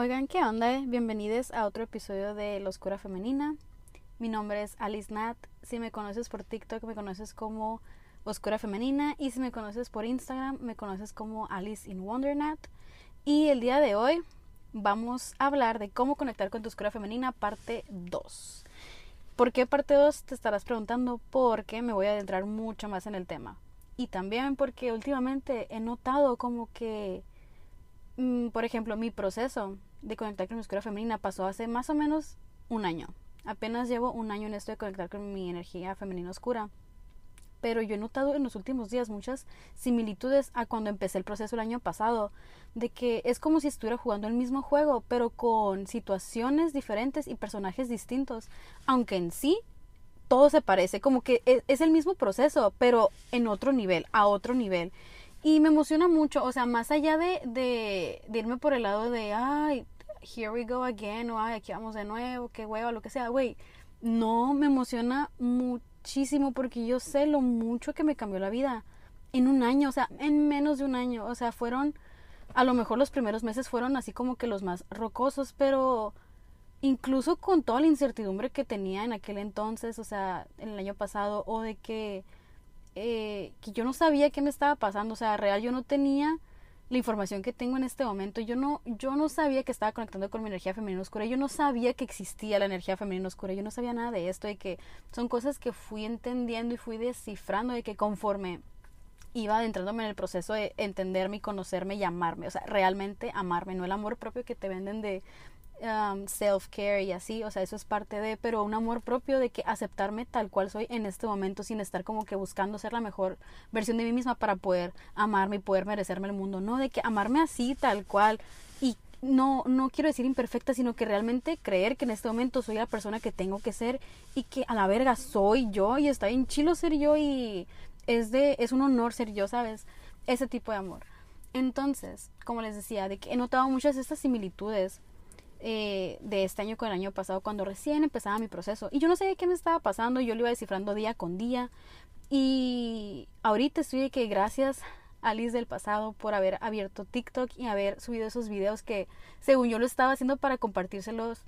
Oigan, ¿qué onda? Bienvenidos a otro episodio de La Oscura Femenina. Mi nombre es Alice Nat. Si me conoces por TikTok, me conoces como Oscura Femenina. Y si me conoces por Instagram, me conoces como Alice in Wonder Nat. Y el día de hoy vamos a hablar de cómo conectar con tu Oscura Femenina, parte 2. ¿Por qué parte 2? Te estarás preguntando porque me voy a adentrar mucho más en el tema. Y también porque últimamente he notado como que, mm, por ejemplo, mi proceso de conectar con mi oscura femenina pasó hace más o menos un año. Apenas llevo un año en esto de conectar con mi energía femenina oscura. Pero yo he notado en los últimos días muchas similitudes a cuando empecé el proceso el año pasado, de que es como si estuviera jugando el mismo juego, pero con situaciones diferentes y personajes distintos, aunque en sí todo se parece, como que es, es el mismo proceso, pero en otro nivel, a otro nivel. Y me emociona mucho, o sea, más allá de, de, irme por el lado de, ay, here we go again, o ay, aquí vamos de nuevo, qué hueva, lo que sea, güey, no, me emociona muchísimo porque yo sé lo mucho que me cambió la vida en un año, o sea, en menos de un año, o sea, fueron, a lo mejor los primeros meses fueron así como que los más rocosos, pero incluso con toda la incertidumbre que tenía en aquel entonces, o sea, en el año pasado, o de que eh, que yo no sabía qué me estaba pasando, o sea, real yo no tenía la información que tengo en este momento, yo no, yo no sabía que estaba conectando con mi energía femenina oscura, yo no sabía que existía la energía femenina oscura, yo no sabía nada de esto, de que son cosas que fui entendiendo y fui descifrando, de que conforme iba adentrándome en el proceso de entenderme y conocerme y amarme, o sea, realmente amarme, no el amor propio que te venden de Um, self-care y así, o sea, eso es parte de, pero un amor propio de que aceptarme tal cual soy en este momento sin estar como que buscando ser la mejor versión de mí misma para poder amarme y poder merecerme el mundo, no, de que amarme así tal cual y no, no quiero decir imperfecta, sino que realmente creer que en este momento soy la persona que tengo que ser y que a la verga soy yo y está bien chilo ser yo y es de, es un honor ser yo, ¿sabes? Ese tipo de amor. Entonces, como les decía, de que he notado muchas de estas similitudes eh, de este año con el año pasado cuando recién empezaba mi proceso. Y yo no sabía qué me estaba pasando, yo lo iba descifrando día con día. Y ahorita estoy de que gracias a Liz del pasado por haber abierto TikTok y haber subido esos videos que según yo lo estaba haciendo para compartírselos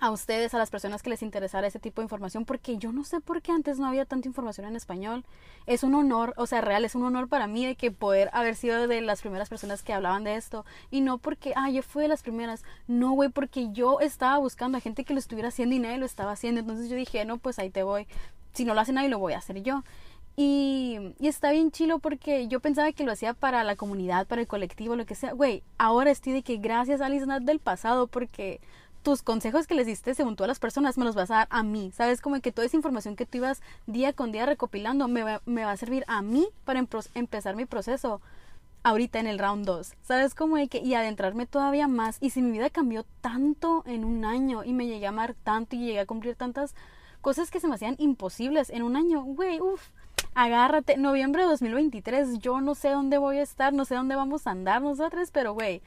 a ustedes, a las personas que les interesara ese tipo de información, porque yo no sé por qué antes no había tanta información en español. Es un honor, o sea, real, es un honor para mí de que poder haber sido de las primeras personas que hablaban de esto. Y no porque, ah, yo fui de las primeras. No, güey, porque yo estaba buscando a gente que lo estuviera haciendo y nadie lo estaba haciendo. Entonces yo dije, no, pues ahí te voy. Si no lo hace nadie, lo voy a hacer yo. Y, está bien chilo porque yo pensaba que lo hacía para la comunidad, para el colectivo, lo que sea. Güey, ahora estoy de que gracias a Liz del pasado porque tus consejos que les diste según todas las personas me los vas a dar a mí. ¿Sabes? Como que toda esa información que tú ibas día con día recopilando me va, me va a servir a mí para empezar mi proceso ahorita en el round 2. ¿Sabes? Como que y adentrarme todavía más. Y si mi vida cambió tanto en un año y me llegué a amar tanto y llegué a cumplir tantas cosas que se me hacían imposibles en un año, güey, uff. Agárrate, noviembre de 2023, yo no sé dónde voy a estar, no sé dónde vamos a andar nosotros, pero güey,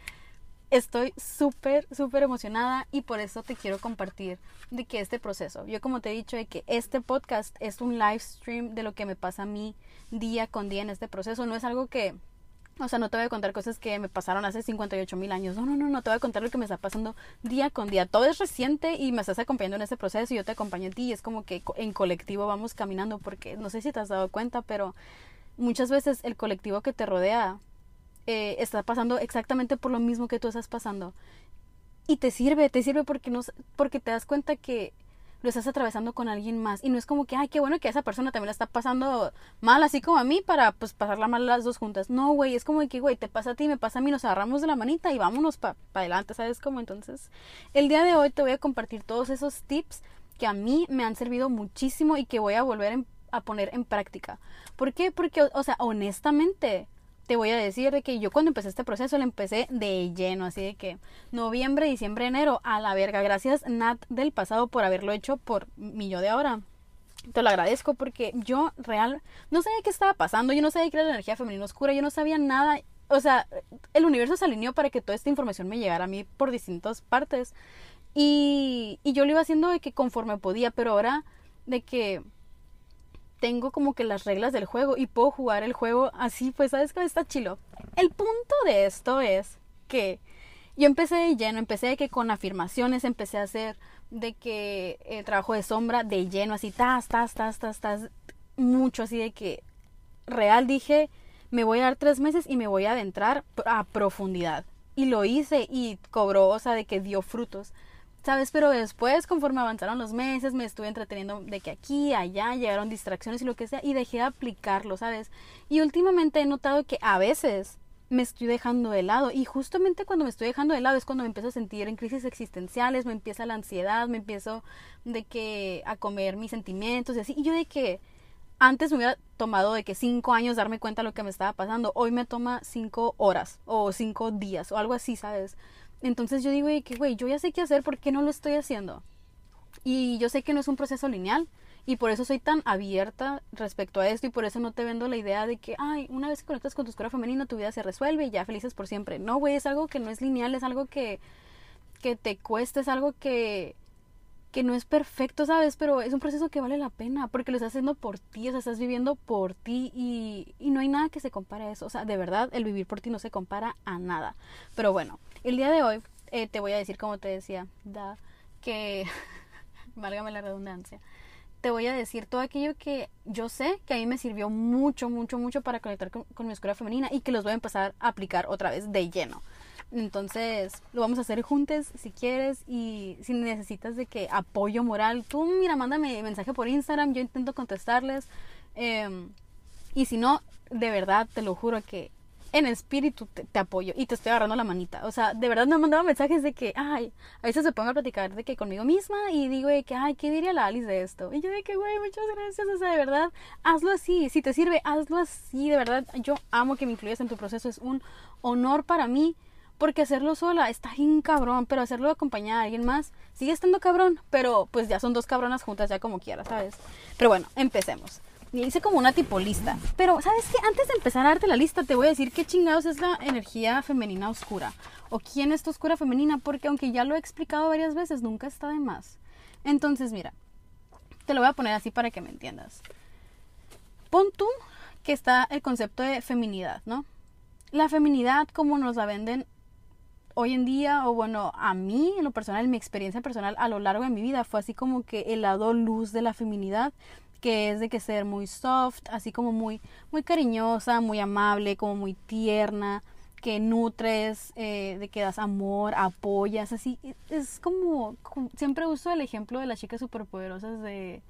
estoy súper, súper emocionada y por eso te quiero compartir de que este proceso, yo como te he dicho, de que este podcast es un live stream de lo que me pasa a mí día con día en este proceso, no es algo que, o sea, no te voy a contar cosas que me pasaron hace 58 mil años, no, no, no, no, te voy a contar lo que me está pasando día con día, todo es reciente y me estás acompañando en este proceso y yo te acompaño a ti y es como que en colectivo vamos caminando porque no sé si te has dado cuenta, pero muchas veces el colectivo que te rodea eh, está pasando exactamente por lo mismo que tú estás pasando. Y te sirve, te sirve porque, no, porque te das cuenta que lo estás atravesando con alguien más. Y no es como que, ay, qué bueno que esa persona también la está pasando mal, así como a mí, para pues pasarla mal las dos juntas. No, güey, es como que, güey, te pasa a ti, me pasa a mí, nos agarramos de la manita y vámonos para adelante, ¿sabes cómo? Entonces, el día de hoy te voy a compartir todos esos tips que a mí me han servido muchísimo y que voy a volver a poner en práctica. ¿Por qué? Porque, o sea, honestamente, te voy a decir de que yo cuando empecé este proceso lo empecé de lleno, así de que noviembre, diciembre, enero, a la verga. Gracias Nat del pasado por haberlo hecho por mi yo de ahora. Te lo agradezco porque yo real no sabía qué estaba pasando, yo no sabía qué era la energía femenina oscura, yo no sabía nada. O sea, el universo se alineó para que toda esta información me llegara a mí por distintas partes. Y, y yo lo iba haciendo de que conforme podía, pero ahora de que tengo como que las reglas del juego y puedo jugar el juego así, pues sabes que está chilo. El punto de esto es que yo empecé de lleno, empecé de que con afirmaciones empecé a hacer de que el trabajo de sombra de lleno, así, tas, tas, tas, tas, tas, mucho así de que real dije, me voy a dar tres meses y me voy a adentrar a profundidad. Y lo hice y cobró, o sea, de que dio frutos. ¿Sabes? Pero después, conforme avanzaron los meses, me estuve entreteniendo de que aquí, allá, llegaron distracciones y lo que sea, y dejé de aplicarlo, ¿sabes? Y últimamente he notado que a veces me estoy dejando de lado. Y justamente cuando me estoy dejando de lado es cuando me empiezo a sentir en crisis existenciales, me empieza la ansiedad, me empiezo de que a comer mis sentimientos y así. Y yo de que antes me hubiera tomado de que cinco años darme cuenta de lo que me estaba pasando. Hoy me toma cinco horas o cinco días o algo así, ¿sabes? Entonces yo digo que, güey, yo ya sé qué hacer, ¿por qué no lo estoy haciendo? Y yo sé que no es un proceso lineal. Y por eso soy tan abierta respecto a esto y por eso no te vendo la idea de que, ay, una vez que conectas con tu escuela femenina tu vida se resuelve y ya felices por siempre. No, güey, es algo que no es lineal, es algo que, que te cuesta, es algo que, que no es perfecto, ¿sabes? Pero es un proceso que vale la pena porque lo estás haciendo por ti, o sea, estás viviendo por ti y, y no hay nada que se compare a eso. O sea, de verdad, el vivir por ti no se compara a nada. Pero bueno, el día de hoy eh, te voy a decir, como te decía, da, que, válgame la redundancia, te voy a decir todo aquello que yo sé que a mí me sirvió mucho, mucho, mucho para conectar con, mi escuela femenina y que los voy a empezar a aplicar otra vez de lleno. Entonces, lo vamos a hacer juntos si quieres y si necesitas de que apoyo moral, tú mira, mándame mensaje por Instagram, yo intento contestarles. Em, y si no, de verdad, te lo juro que en espíritu te, apoyo y te estoy agarrando la manita. O sea, de verdad me mandado mensajes de que, ay, a veces se pongo a platicar de que conmigo misma y digo de que, ay, ¿qué diría la Alice de esto? Y yo de que, güey, muchas gracias. O sea, de verdad, hazlo así. Si te sirve, hazlo así. De verdad, yo amo que me incluyas en tu proceso. Es un honor para mí. Porque hacerlo sola está bien cabrón, pero hacerlo acompañada a alguien más sigue estando cabrón, pero pues ya son dos cabronas juntas, ya como quieras, ¿sabes? Pero bueno, empecemos hice como una tipo lista. Pero, ¿sabes qué? Antes de empezar a darte la lista, te voy a decir qué chingados es la energía femenina oscura. O quién es tu oscura femenina, porque aunque ya lo he explicado varias veces, nunca está de más. Entonces, mira, te lo voy a poner así para que me entiendas. Pon tú que está el concepto de feminidad, ¿no? La feminidad, como nos la venden hoy en día, o bueno, a mí, en lo personal, mi experiencia personal a lo largo de mi vida, fue así como que el lado luz de la feminidad que es de que ser muy soft, así como muy, muy cariñosa, muy amable, como muy tierna, que nutres, eh, de que das amor, apoyas, así. Es como, siempre uso el ejemplo de las chicas superpoderosas de...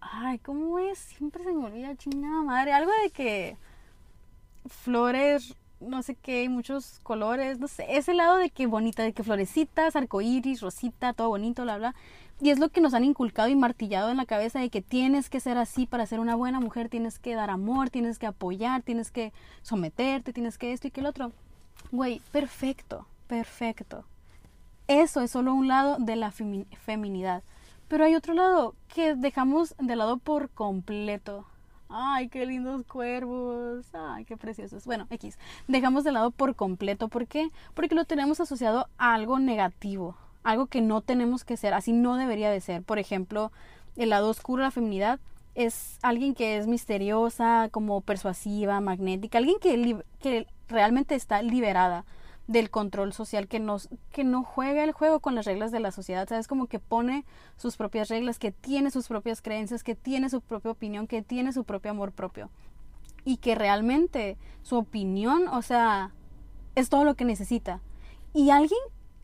Ay, ¿cómo es? Siempre se me olvida, chingada madre. Algo de que flores, no sé qué, muchos colores, no sé. Ese lado de que bonita, de que florecitas, arcoíris, rosita, todo bonito, bla, bla. Y es lo que nos han inculcado y martillado en la cabeza de que tienes que ser así para ser una buena mujer, tienes que dar amor, tienes que apoyar, tienes que someterte, tienes que esto y que el otro. Güey, perfecto, perfecto. Eso es solo un lado de la feminidad. Pero hay otro lado que dejamos de lado por completo. Ay, qué lindos cuervos. Ay, qué preciosos. Bueno, X. Dejamos de lado por completo. ¿Por qué? Porque lo tenemos asociado a algo negativo algo que no tenemos que ser, así no debería de ser. Por ejemplo, el lado oscuro de la feminidad es alguien que es misteriosa, como persuasiva, magnética, alguien que, que realmente está liberada del control social, que, nos, que no juega el juego con las reglas de la sociedad, ¿sabes? Como que pone sus propias reglas, que tiene sus propias creencias, que tiene su propia opinión, que tiene su propio amor propio. Y que realmente su opinión, o sea, es todo lo que necesita. Y alguien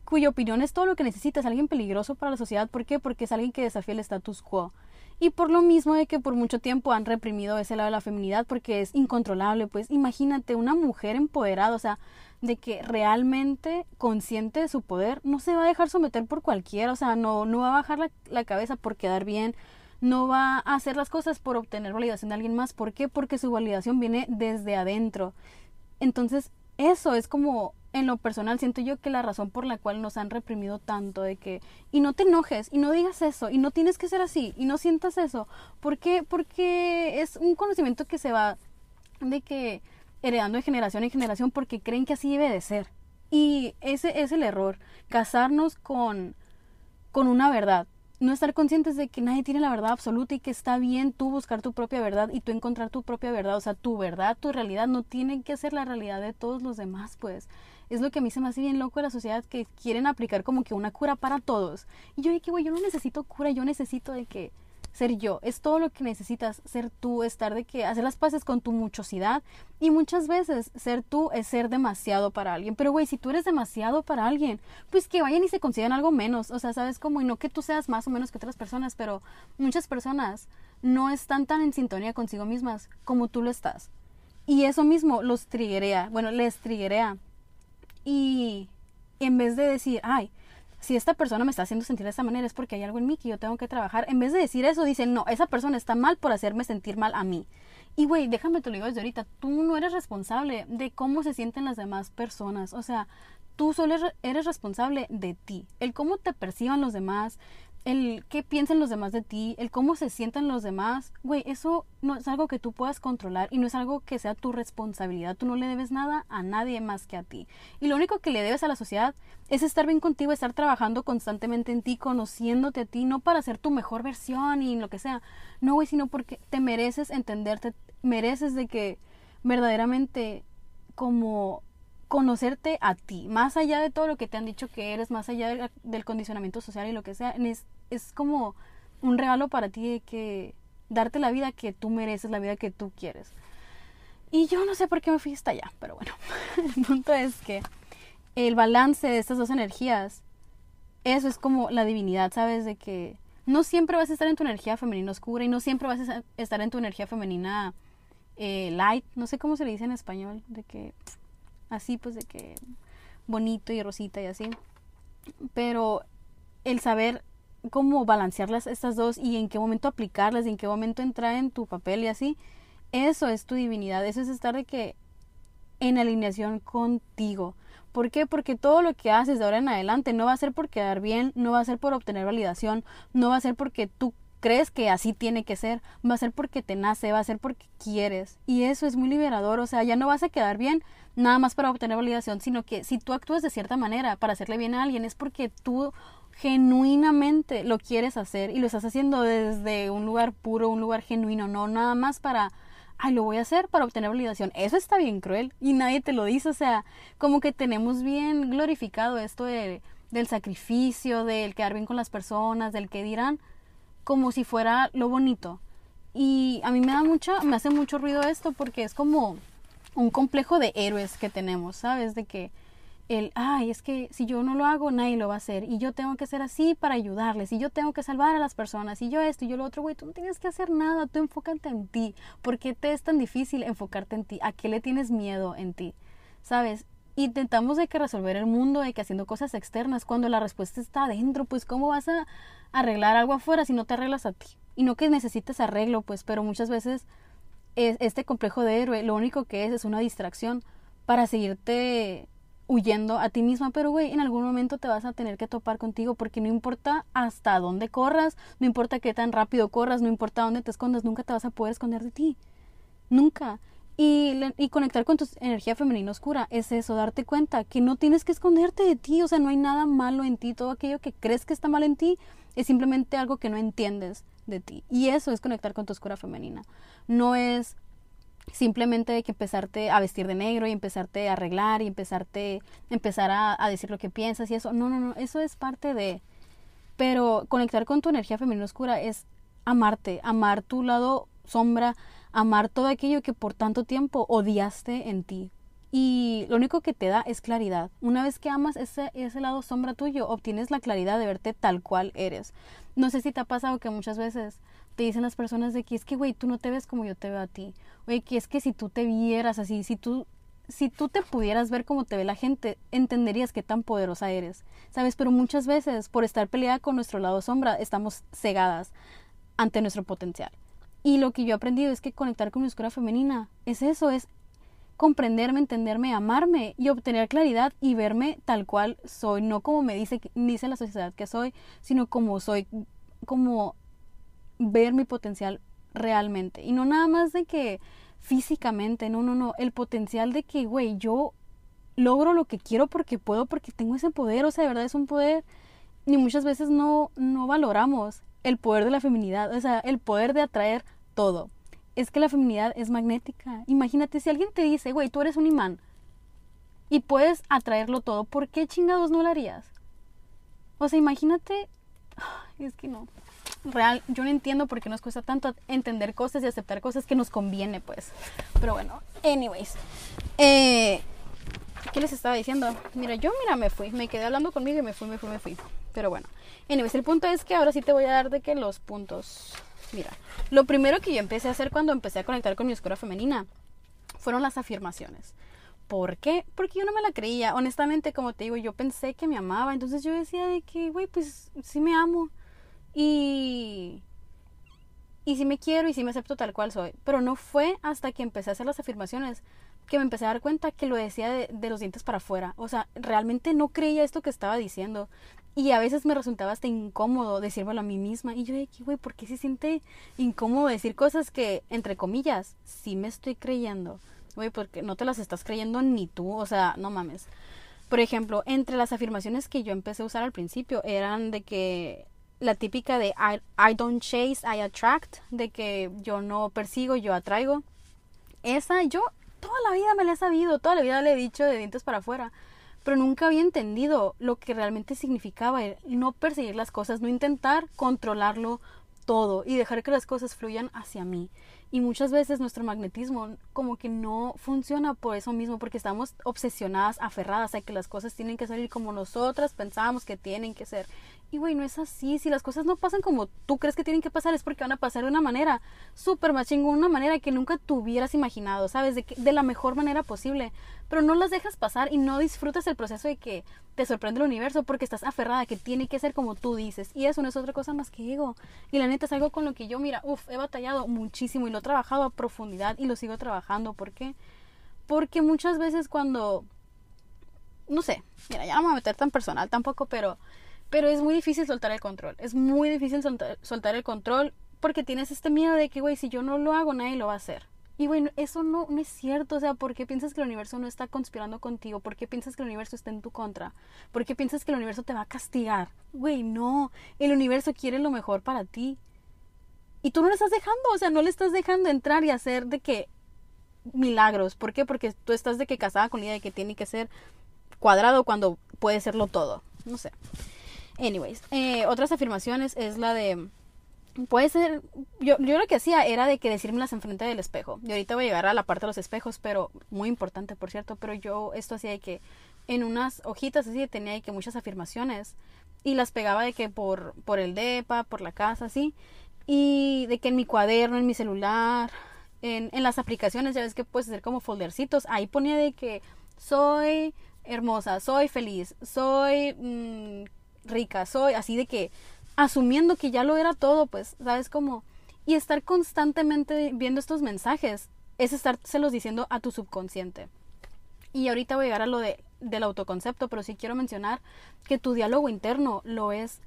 cuya opinión es todo lo que necesitas, alguien peligroso para la sociedad. ¿Por qué? Porque es alguien que desafía el status quo. Y por lo mismo de que por mucho tiempo han reprimido ese lado de la feminidad porque es incontrolable, pues imagínate una mujer empoderada, o sea, de que realmente consciente de su poder, no se va a dejar someter por cualquiera, o sea, no, no va a bajar la, la cabeza por quedar bien, no va a hacer las cosas por obtener validación de alguien más. ¿Por qué? Porque su validación viene desde adentro. Entonces, eso es como en lo personal siento yo que la razón por la cual nos han reprimido tanto de que y no te enojes y no digas eso y no tienes que ser así y no sientas eso ¿por qué? porque es un conocimiento que se va de que heredando de generación en generación porque creen que así debe de ser. Y ese es el error casarnos con con una verdad. No estar conscientes de que nadie tiene la verdad absoluta y que está bien tú buscar tu propia verdad y tú encontrar tu propia verdad, o sea, tu verdad, tu realidad no tiene que ser la realidad de todos los demás, pues Es lo que a mí se me hace bien loco de la sociedad que quieren aplicar como que una cura para todos. Y yo dije, güey, yo no necesito cura, yo necesito de que ser yo, es todo lo que necesitas, ser tú, estar de que hacer las paces con tu muchosidad y muchas veces ser tú es ser demasiado para alguien, pero güey, si tú eres demasiado para alguien, pues que vayan y se consigan algo menos, o sea, sabes cómo, y no que tú seas más o menos que otras personas, pero muchas personas no están tan en sintonía consigo mismas como tú lo estás. Y eso mismo los triguea, bueno, les triguea. Y en vez de decir, ay, si esta persona me está haciendo sentir de esta manera es porque hay algo en mí que yo tengo que trabajar. En vez de decir eso, dicen, no, esa persona está mal por hacerme sentir mal a mí. Y güey, déjame te lo digo desde ahorita, tú no eres responsable de cómo se sienten las demás personas. O sea, tú solo eres responsable de ti. El cómo te perciban los demás, el qué piensen los demás de ti, el cómo se sienten los demás, güey, eso no es algo que tú puedas controlar y no es algo que sea tu responsabilidad. Tú no le debes nada a nadie más que a ti. Y lo único que le debes a la sociedad es estar bien contigo, estar trabajando constantemente en ti, conociéndote a ti, no para ser tu mejor versión y lo que sea. No, güey, sino porque te mereces entenderte, mereces de que verdaderamente como conocerte a ti, más allá de todo lo que te han dicho que eres, más allá del condicionamiento social y lo que sea, es, como un regalo para ti de que darte la vida que tú mereces, la vida que tú quieres. Y yo no sé por qué me fui hasta allá, pero bueno, el punto es que el balance de estas dos energías, eso es como la divinidad, ¿sabes? De que no siempre vas a estar en tu energía femenina oscura y no siempre vas a estar en tu energía femenina eh, light, no sé cómo se le dice en español, de que así pues de que bonito y rosita y así. Pero el saber cómo balancearlas estas dos y en qué momento aplicarlas y en qué momento entrar en tu papel y así, eso es tu divinidad, eso es estar de que en alineación contigo. ¿Por qué? Porque todo lo que haces de ahora en adelante no va a ser por quedar bien, no va a ser por obtener validación, no va a ser porque tú crees que así tiene que ser, va a ser porque te nace, va a ser porque quieres. Y eso es muy liberador, o sea, ya no vas a quedar bien nada más para obtener validación, sino que si tú actúas de cierta manera para hacerle bien a alguien es porque tú genuinamente lo quieres hacer y lo estás haciendo desde un lugar puro, un lugar genuino, no nada más para, ay, lo voy a hacer para obtener validación. Eso está bien cruel y nadie te lo dice, o sea, como que tenemos bien glorificado esto de, del sacrificio, del quedar bien con las personas, del que dirán, como si fuera lo bonito. Y a mí me da mucho, me hace mucho ruido esto porque es como un complejo de héroes que tenemos, ¿sabes? De que el, ay, es que si yo no lo hago, nadie lo va a hacer. Y yo tengo que ser así para ayudarles. Y yo tengo que salvar a las personas. Y yo esto y yo lo otro, güey, tú no tienes que hacer nada. Tú enfócate en ti. ¿Por qué te es tan difícil enfocarte en ti? ¿A qué le tienes miedo en ti? ¿Sabes? Intentamos de que resolver el mundo, de que haciendo cosas externas, cuando la respuesta está adentro, pues ¿cómo vas a arreglar algo afuera si no te arreglas a ti? Y no que necesites arreglo, pues, pero muchas veces este complejo de héroe lo único que es es una distracción para seguirte huyendo a ti misma, pero güey, en algún momento te vas a tener que topar contigo porque no importa hasta dónde corras, no importa qué tan rápido corras, no importa dónde te escondas, nunca te vas a poder esconder de ti. Nunca. Y, conectar con tu energía femenina oscura es eso, darte cuenta que no tienes que esconderte de ti, o sea, no hay nada malo en ti, todo aquello que crees que está mal en ti es simplemente algo que no entiendes de ti. Y eso es conectar con tu oscura femenina. No es simplemente que empezarte a vestir de negro y empezarte a arreglar y empezarte empezar a, decir lo que piensas y eso no no no eso es parte de pero conectar con tu energía femenina oscura es amarte amar tu lado sombra amar todo aquello que por tanto tiempo odiaste en ti y lo único que te da es claridad. Una vez que amas ese, ese lado sombra tuyo, obtienes la claridad de verte tal cual eres. No sé si te ha pasado que muchas veces te dicen las personas de que es que, güey, tú no te ves como yo te veo a ti. Oye, que es que si tú te vieras así, si tú, si tú te pudieras ver como te ve la gente, entenderías qué tan poderosa eres. ¿Sabes? Pero muchas veces, por estar peleada con nuestro lado sombra, estamos cegadas ante nuestro potencial. Y lo que yo he aprendido es que conectar con mi oscura femenina es eso, es comprenderme, entenderme, amarme y obtener claridad y verme tal cual soy, no como me dice, dice la sociedad que soy, sino como soy, como ver mi potencial realmente. Y no nada más de que físicamente, no, no, no, el potencial de que, güey, yo logro lo que quiero porque puedo, porque tengo ese poder, o sea, de verdad es un poder, y muchas veces no, no valoramos el poder de la feminidad, o sea, el poder de atraer todo es que la feminidad es magnética. Imagínate si alguien te dice, güey, tú eres un imán. y puedes atraerlo todo, ¿por qué chingados no lo harías? O sea, imagínate, es que no. Real, yo no entiendo por qué nos cuesta tanto entender cosas y aceptar cosas que nos conviene, pues. Pero bueno, anyways. Eh, ¿Qué les estaba diciendo? Mira, yo, mira, me fui. Me quedé hablando conmigo y me fui, me fui, me fui. Pero bueno. Anyways, el punto es que ahora sí te voy a dar de que los puntos. Mira, lo primero que yo empecé a hacer cuando empecé a conectar con mi oscura femenina fueron las afirmaciones. ¿Por qué? Porque yo no me la creía. Honestamente, como te digo, yo pensé que me amaba. Entonces yo decía de que, güey, pues sí me amo. Y... Y sí me quiero y sí me acepto tal cual soy. Pero no fue hasta que empecé a hacer las afirmaciones que me empecé a dar cuenta que lo decía de, de los dientes para afuera. O sea, realmente no creía esto que estaba diciendo. Y a veces me resultaba hasta incómodo decírmelo a mí misma. Y yo güey, ¿por qué se siente incómodo decir cosas que, entre comillas, sí me estoy creyendo? Güey, porque no te las estás creyendo ni tú. O sea, no mames. Por ejemplo, entre las afirmaciones que yo empecé a usar al principio eran de que la típica de I, I don't chase, I attract, de que yo no persigo, yo atraigo. Esa yo toda la vida me la he sabido, toda la vida le he dicho de dientes para afuera pero nunca había entendido lo que realmente significaba no perseguir las cosas, no intentar controlarlo todo y dejar que las cosas fluyan hacia mí. Y muchas veces nuestro magnetismo como que no funciona por eso mismo, porque estamos obsesionadas, aferradas a que las cosas tienen que salir como nosotras pensábamos que tienen que ser. Y güey, no es así. Si las cosas no pasan como tú crees que tienen que pasar, es porque van a pasar de una manera súper más una manera que nunca tuvieras imaginado, ¿sabes? De, que, de la mejor manera posible. Pero no las dejas pasar y no disfrutas el proceso de que te sorprende el universo porque estás aferrada, que tiene que ser como tú dices. Y eso no es otra cosa más que ego. Y la neta es algo con lo que yo, mira, uff, he batallado muchísimo y lo he trabajado a profundidad y lo sigo trabajando. ¿Por qué? Porque muchas veces cuando. No sé, mira, ya voy a meter tan personal tampoco, pero pero es muy difícil soltar el control. Es muy difícil soltar, el control porque tienes este miedo de que, güey, si yo no lo hago, nadie lo va a hacer. Y bueno, eso no, no es cierto. O sea, ¿por qué piensas que el universo no está conspirando contigo? ¿Por qué piensas que el universo está en tu contra? ¿Por qué piensas que el universo te va a castigar? Güey, no. El universo quiere lo mejor para ti. Y tú no le estás dejando, o sea, no le estás dejando entrar y hacer de que milagros. ¿Por qué? Porque tú estás de que casada con la idea de que tiene que ser cuadrado cuando puede serlo todo. No sé. Anyways, eh, otras afirmaciones es la de puede ser, yo, lo que hacía era de que decírmelas enfrente del espejo. Y ahorita voy a llegar a la parte de los espejos, pero muy importante, por cierto, pero yo esto hacía de que en unas hojitas así tenía de que muchas afirmaciones y las pegaba de que por, por el DEPA, por la casa, así. Y de que en mi cuaderno, en mi celular, en, en las aplicaciones, ya ves que puedes hacer como foldercitos, ahí ponía de que soy hermosa, soy feliz, soy mm, rica soy, así de que asumiendo que ya lo era todo, pues, ¿sabes cómo? Y estar constantemente viendo estos mensajes es estárselos diciendo a tu subconsciente. Y ahorita voy a llegar a lo de, del autoconcepto, pero sí quiero mencionar que tu diálogo interno lo es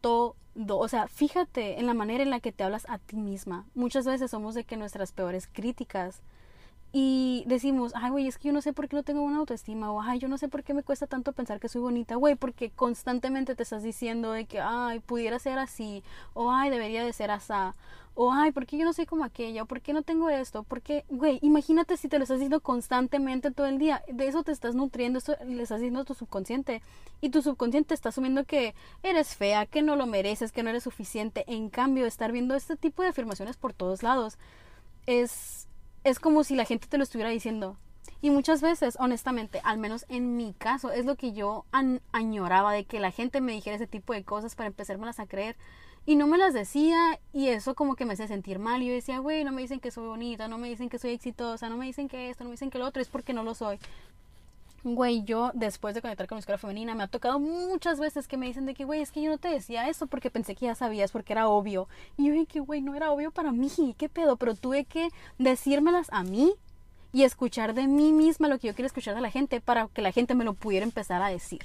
todo. O sea, fíjate en la manera en la que te hablas a ti misma. Muchas veces somos de que nuestras peores críticas y decimos, ay, güey, es que yo no sé por qué no tengo una autoestima, o ay, yo no sé por qué me cuesta tanto pensar que soy bonita, güey, porque constantemente te estás diciendo de que, ay, pudiera ser así, o ay, debería de ser así, o ay, ¿por qué yo no soy como aquella? ¿O por qué no tengo esto? Porque, güey, imagínate si te lo estás diciendo constantemente todo el día, de eso te estás nutriendo, eso le estás diciendo a tu subconsciente, y tu subconsciente está asumiendo que eres fea, que no lo mereces, que no eres suficiente, en cambio, estar viendo este tipo de afirmaciones por todos lados es es como si la gente te lo estuviera diciendo. Y muchas veces, honestamente, al menos en mi caso, es lo que yo añoraba de que la gente me dijera ese tipo de cosas para empezármelas a creer. Y no me las decía y eso como que me hacía sentir mal. Y yo decía, güey, no me dicen que soy bonita, no me dicen que soy exitosa, no me dicen que esto, no me dicen que lo otro, es porque no lo soy. Güey, yo después de conectar con mi escuela femenina me ha tocado muchas veces que me dicen de que, güey, es que yo no te decía eso porque pensé que ya sabías, porque era obvio. Y yo dije que, güey, no era obvio para mí, ¿qué pedo? Pero tuve que decírmelas a mí y escuchar de mí misma lo que yo quiero escuchar de la gente para que la gente me lo pudiera empezar a decir.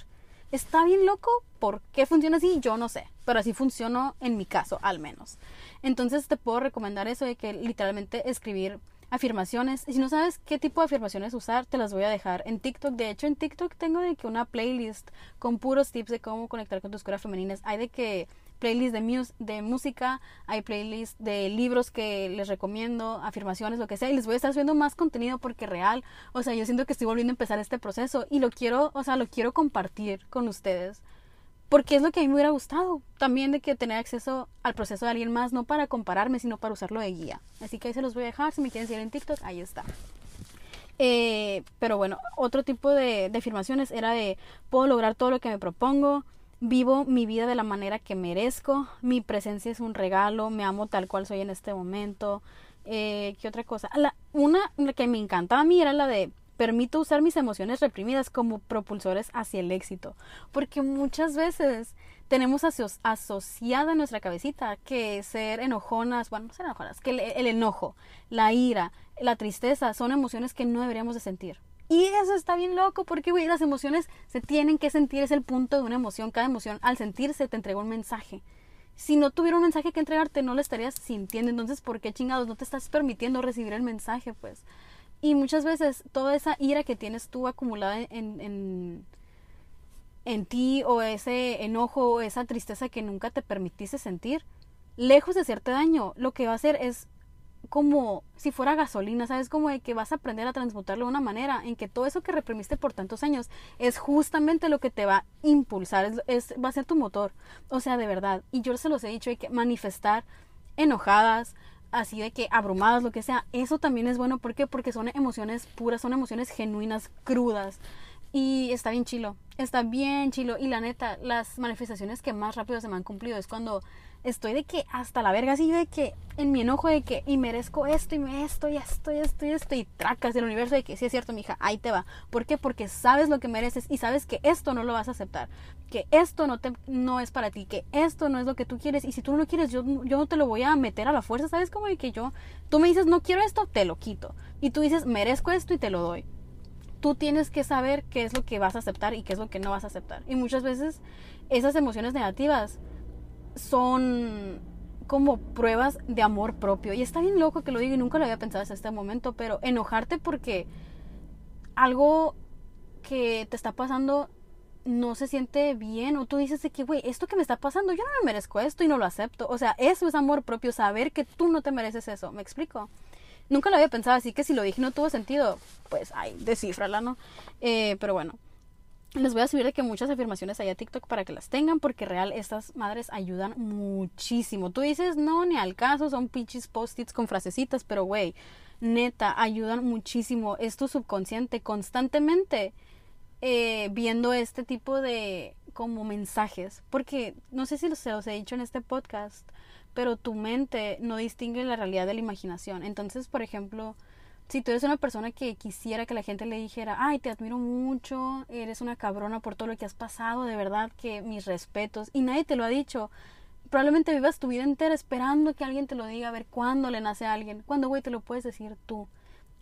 Está bien loco, ¿por qué funciona así? Yo no sé, pero así funcionó en mi caso, al menos. Entonces te puedo recomendar eso de que literalmente escribir afirmaciones. Y si no sabes qué tipo de afirmaciones usar, te las voy a dejar en TikTok. De hecho, en TikTok tengo de que una playlist con puros tips de cómo conectar con tus curas femeninas. Hay de que playlists de, de música, hay playlists de libros que les recomiendo, afirmaciones, lo que sea, y les voy a estar subiendo más contenido porque real, o sea, yo siento que estoy volviendo a empezar este proceso y lo quiero, o sea, lo quiero compartir con ustedes. Porque es lo que a mí me hubiera gustado. También de que tener acceso al proceso de alguien más, no para compararme, sino para usarlo de guía. Así que ahí se los voy a dejar. Si me quieren seguir en TikTok, ahí está. Eh, pero bueno, otro tipo de, afirmaciones era de puedo lograr todo lo que me propongo, vivo mi vida de la manera que merezco, mi presencia es un regalo, me amo tal cual soy en este momento. Eh, ¿Qué otra cosa? La, una que me encantaba a mí era la de permito usar mis emociones reprimidas como propulsores hacia el éxito. Porque muchas veces tenemos asociada en nuestra cabecita que ser enojonas, bueno, no ser enojonas, que el, enojo, la ira, la tristeza son emociones que no deberíamos de sentir. Y eso está bien loco porque, güey, las emociones se tienen que sentir, es el punto de una emoción. Cada emoción al sentirse te entrega un mensaje. Si no tuviera un mensaje que entregarte, no lo estarías sintiendo. Entonces, ¿por qué chingados no te estás permitiendo recibir el mensaje? Pues y muchas veces toda esa ira que tienes tú acumulada en, en, en ti o ese enojo o esa tristeza que nunca te permitiste sentir, lejos de hacerte daño, lo que va a hacer es como si fuera gasolina, ¿sabes? Como de que vas a aprender a transmutarlo de una manera en que todo eso que reprimiste por tantos años es justamente lo que te va a impulsar, es, va a ser tu motor. O sea, de verdad. Y yo se los he dicho, hay que manifestar enojadas, así de que abrumadas, lo que sea, eso también es bueno. ¿Por qué? Porque son emociones puras, son emociones genuinas, crudas. Y está bien chilo, está bien chilo. Y la neta, las manifestaciones que más rápido se me han cumplido es cuando estoy de que hasta la verga, así de que en mi enojo de que y merezco esto y me esto y esto y esto y esto y tracas del universo de que sí es cierto, mija, ahí te va. ¿Por qué? Porque sabes lo que mereces y sabes que esto no lo vas a aceptar, que esto no te no es para ti, que esto no es lo que tú quieres y si tú no lo quieres, yo yo no te lo voy a meter a la fuerza, ¿sabes? Como de que yo tú me dices, "No quiero esto", te lo quito. Y tú dices, "Merezco esto" y te lo doy. Tú tienes que saber qué es lo que vas a aceptar y qué es lo que no vas a aceptar. Y muchas veces esas emociones negativas son como pruebas de amor propio. Y está bien loco que lo diga y nunca lo había pensado hasta este momento, pero enojarte porque algo que te está pasando no se siente bien o tú dices de que, güey, esto que me está pasando, yo no me merezco esto y no lo acepto. O sea, eso es amor propio, saber que tú no te mereces eso. ¿Me explico? Nunca lo había pensado, así que si lo dije no tuvo sentido, pues, ay, descifrala, ¿no? Eh, pero bueno, les voy a subir de que muchas afirmaciones hay a TikTok para que las tengan, porque real estas madres ayudan muchísimo. Tú dices, no, ni al caso, son pinches post-its con frasecitas, pero güey, neta, ayudan muchísimo. Es tu subconsciente constantemente eh, viendo este tipo de como mensajes, porque no sé si los he dicho en este podcast, pero tu mente no distingue la realidad de la imaginación. Entonces, por ejemplo, si tú eres una persona que quisiera que la gente le dijera, ay, te admiro mucho, eres una cabrona por todo lo que has pasado, de verdad que mis respetos, y nadie te lo ha dicho, probablemente vivas tu vida entera esperando que alguien te lo diga, a ver cuándo le nace a alguien, cuando, güey, te lo puedes decir tú.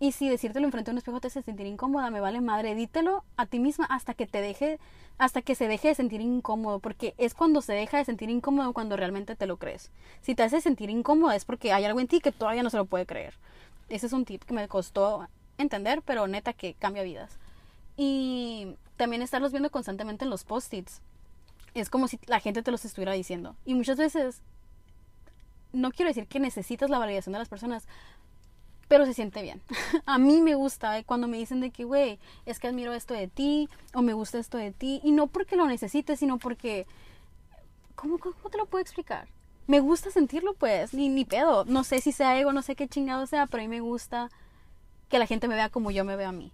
Y si decírtelo enfrente a un espejo te hace sentir incómoda, me vale madre, dítelo a ti misma hasta que te deje, hasta que se deje de sentir incómodo, porque es cuando se deja de sentir incómodo cuando realmente te lo crees. Si te hace sentir incómodo es porque hay algo en ti que todavía no se lo puede creer. Ese es un tip que me costó entender, pero neta que cambia vidas. Y también estarlos viendo constantemente en los post-its. Es como si la gente te los estuviera diciendo. Y muchas veces, no quiero decir que necesitas la validación de las personas, pero se siente bien. a mí me gusta eh, cuando me dicen de que, güey, es que admiro esto de ti o me gusta esto de ti. Y no porque lo necesites, sino porque... ¿Cómo, cómo te lo puedo explicar? Me gusta sentirlo, pues, ni, ni pedo. No sé si sea ego, no sé qué chingado sea, pero a mí me gusta que la gente me vea como yo me veo a mí.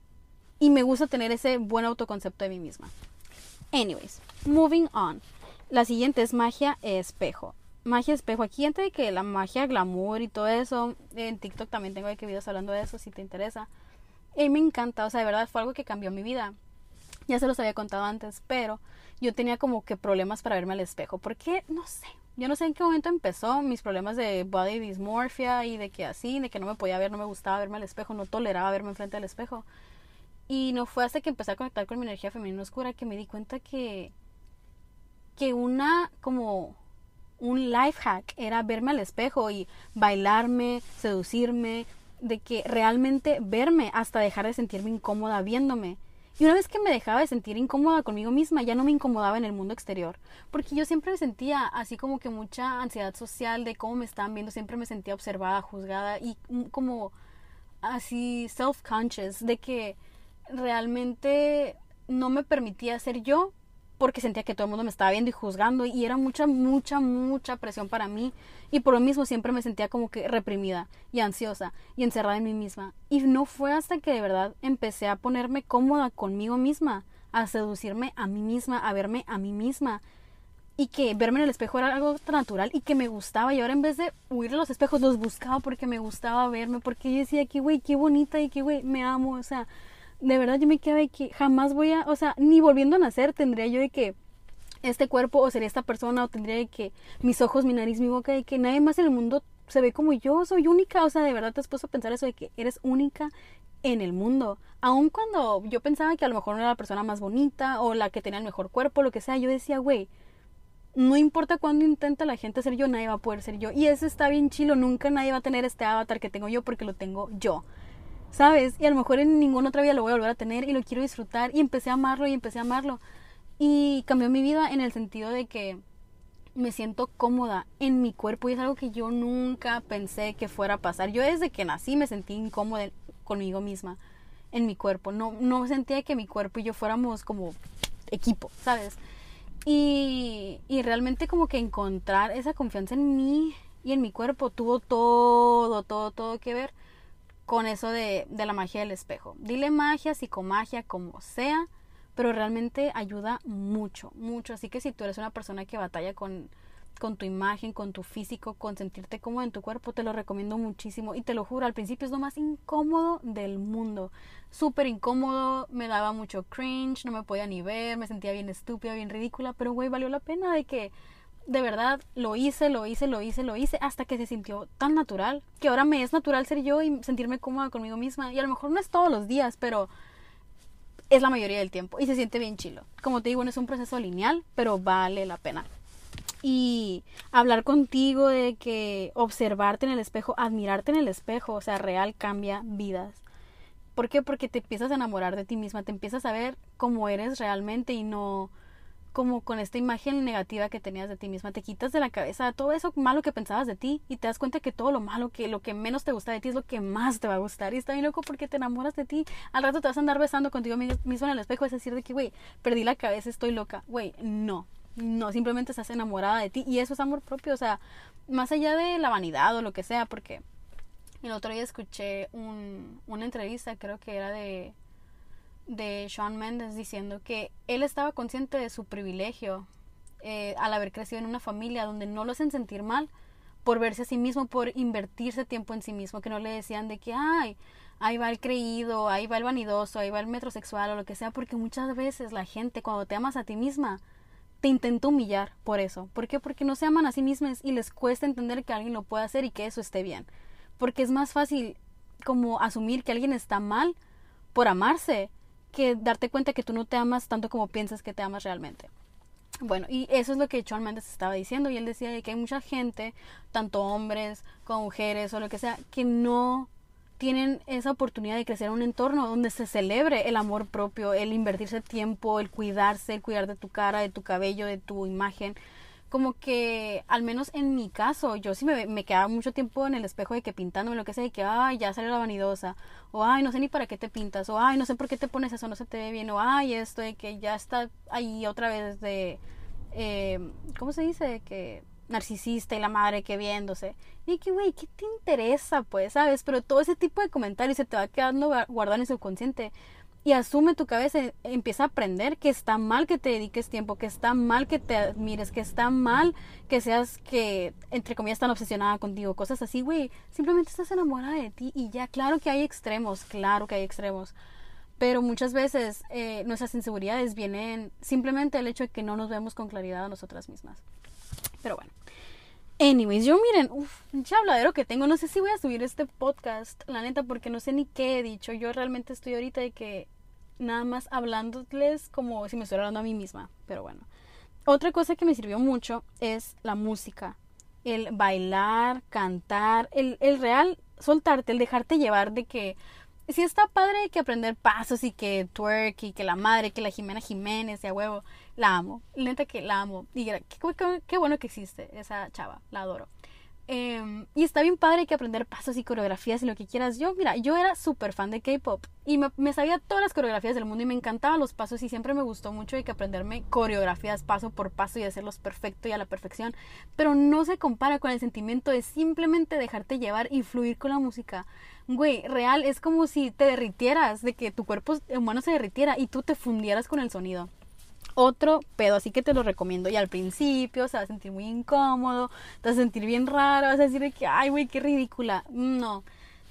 Y me gusta tener ese buen autoconcepto de mí misma. Anyways, moving on. La siguiente es magia espejo. Magia espejo. Aquí antes que la magia glamour y todo eso, en TikTok también tengo que videos hablando de eso si te interesa. Y me encanta, o sea, de verdad fue algo que cambió mi vida. Ya se los había contado antes, pero yo tenía como que problemas para verme al espejo. Porque, no sé, yo no sé en qué momento empezó mis problemas de body dysmorphia y de que así, de que no me podía ver, no me gustaba verme al espejo, no toleraba verme enfrente del espejo. Y no fue hasta que empecé a conectar con mi energía femenina oscura que me di cuenta que que una como un life hack era verme al espejo y bailarme, seducirme, de que realmente verme hasta dejar de sentirme incómoda viéndome Y una vez que me dejaba de sentir incómoda conmigo misma, ya no me incomodaba en el mundo exterior. Porque yo siempre me sentía así como que mucha ansiedad social de cómo me estaban viendo, siempre me sentía observada, juzgada y como así self-conscious de que realmente no me permitía ser yo porque sentía que todo el mundo me estaba viendo y juzgando y era mucha, mucha, mucha presión para mí y por lo mismo siempre me sentía como que reprimida y ansiosa y encerrada en mí misma. Y no fue hasta que de verdad empecé a ponerme cómoda conmigo misma, a seducirme a mí misma, a verme a mí misma y que verme en el espejo era algo natural y que me gustaba y ahora en vez de huir de los espejos los buscaba porque me gustaba verme porque yo decía que güey, qué bonita y que güey, me amo, o sea, de verdad yo me quedaba de que jamás voy a, o sea, ni volviendo a nacer tendría yo de que este cuerpo o sería esta persona o tendría de que mis ojos, mi nariz, mi boca, de que nadie más en el mundo se ve como yo, soy única, o sea, de verdad te has puesto a pensar eso de que eres única en el mundo. Aun cuando yo pensaba que a lo mejor no era la persona más bonita o la que tenía el mejor cuerpo, lo que sea, yo decía, güey, no importa cuándo intenta la gente ser yo, nadie va a poder ser yo. Y eso está bien chilo, nunca nadie va a tener este avatar que tengo yo porque lo tengo yo. ¿Sabes? Y a lo mejor en ninguna otra vida lo voy a volver a tener y lo quiero disfrutar y empecé a amarlo y empecé a amarlo. Y cambió mi vida en el sentido de que me siento cómoda en mi cuerpo y es algo que yo nunca pensé que fuera a pasar. Yo desde que nací me sentí incómoda conmigo misma en mi cuerpo. No, no sentía que mi cuerpo y yo fuéramos como equipo, ¿sabes? Y, y realmente como que encontrar esa confianza en mí y en mi cuerpo tuvo todo, todo, todo que ver con eso de, de la magia del espejo. Dile magia, psicomagia, como sea, pero realmente ayuda mucho, mucho. Así que si tú eres una persona que batalla con, con tu imagen, con tu físico, con sentirte cómodo en tu cuerpo, te lo recomiendo muchísimo. Y te lo juro, al principio es lo más incómodo del mundo. Súper incómodo, me daba mucho cringe, no me podía ni ver, me sentía bien estúpida, bien ridícula, pero güey, valió la pena de que de verdad lo hice, lo hice, lo hice, lo hice, hasta que se sintió tan natural, que ahora me es natural ser yo y sentirme cómoda conmigo misma. Y a lo mejor no es todos los días, pero es la mayoría del tiempo y se siente bien chilo. Como te digo, no es un proceso lineal, pero vale la pena. Y hablar contigo de que observarte en el espejo, admirarte en el espejo, o sea, real cambia vidas. ¿Por qué? Porque te empiezas a enamorar de ti misma, te empiezas a ver cómo eres realmente y no como con esta imagen negativa que tenías de ti misma, te quitas de la cabeza todo eso malo que pensabas de ti y te das cuenta que todo lo malo, que lo que menos te gusta de ti es lo que más te va a gustar. Y está bien loco porque te enamoras de ti, al rato te vas a andar besando contigo mismo en el espejo, es decir, de que, güey, perdí la cabeza, estoy loca, güey, no, no, simplemente estás enamorada de ti y eso es amor propio, o sea, más allá de la vanidad o lo que sea, porque el otro día escuché un, una entrevista, creo que era de de Sean Mendes diciendo que él estaba consciente de su privilegio eh, al haber crecido en una familia donde no lo hacen sentir mal por verse a sí mismo, por invertirse tiempo en sí mismo, que no le decían de que, ay, ahí va el creído, ahí va el vanidoso, ahí va el metrosexual o lo que sea, porque muchas veces la gente cuando te amas a ti misma te intenta humillar por eso. ¿Por qué? Porque no se aman a sí mismas y les cuesta entender que alguien lo puede hacer y que eso esté bien. Porque es más fácil como asumir que alguien está mal por amarse que darte cuenta que tú no te amas tanto como piensas que te amas realmente. Bueno, y eso es lo que John Mendes estaba diciendo y él decía que hay mucha gente, tanto hombres como mujeres o lo que sea, que no tienen esa oportunidad de crecer en un entorno donde se celebre el amor propio, el invertirse tiempo, el cuidarse, el cuidar de tu cara, de tu cabello, de tu imagen, como que, al menos en mi caso, yo sí me, me quedaba mucho tiempo en el espejo de que pintándome lo que sea, de que, ay, ya salió la vanidosa, o ay, no sé ni para qué te pintas, o ay, no sé por qué te pones eso, no se te ve bien, o ay, esto, de que ya está ahí otra vez de, eh, ¿cómo se dice? De que narcisista y la madre que viéndose. Y que, güey, ¿qué te interesa, pues, sabes? Pero todo ese tipo de comentarios se te va quedando guardado en el subconsciente y asume tu cabeza, empieza a aprender que está mal que te dediques tiempo, que está mal que te admires, que está mal que seas que, entre comillas, tan obsesionada contigo, cosas así, güey. Simplemente estás enamorada de ti y ya, claro que hay extremos, claro que hay extremos. Pero muchas veces eh, nuestras inseguridades vienen simplemente del hecho de que no nos vemos con claridad a nosotras mismas. Pero bueno. Anyways, yo miren, uff, un habladero que tengo. No sé si voy a subir este podcast, la neta, porque no sé ni qué he dicho. Yo realmente estoy ahorita de que nada más hablándoles como si me estuviera hablando a mí misma. Pero bueno. Otra cosa que me sirvió mucho es la música. El bailar, cantar, el, el real soltarte, el dejarte llevar de que sí está padre que aprender pasos y que twerk y que la madre, que la Jimena Jiménez y a huevo, la amo. Neta que la amo. Y qué bueno que existe esa chava, la adoro. Em, y está bien padre que aprender pasos y coreografías y lo que quieras. Yo, mira, yo era súper fan de K-pop y me, sabía todas las coreografías del mundo y me encantaban los pasos y siempre me gustó mucho de que aprenderme coreografías paso por paso y hacerlos perfecto y a la perfección. Pero no se compara con el sentimiento de simplemente dejarte llevar y fluir con la música. Güey, real, es como si te derritieras, de que tu cuerpo humano se derritiera y tú te fundieras con el sonido otro pedo, así que te lo recomiendo. Y al principio se va a sentir muy incómodo, te vas a sentir bien raro, vas a decir que, ay, güey, qué ridícula. No,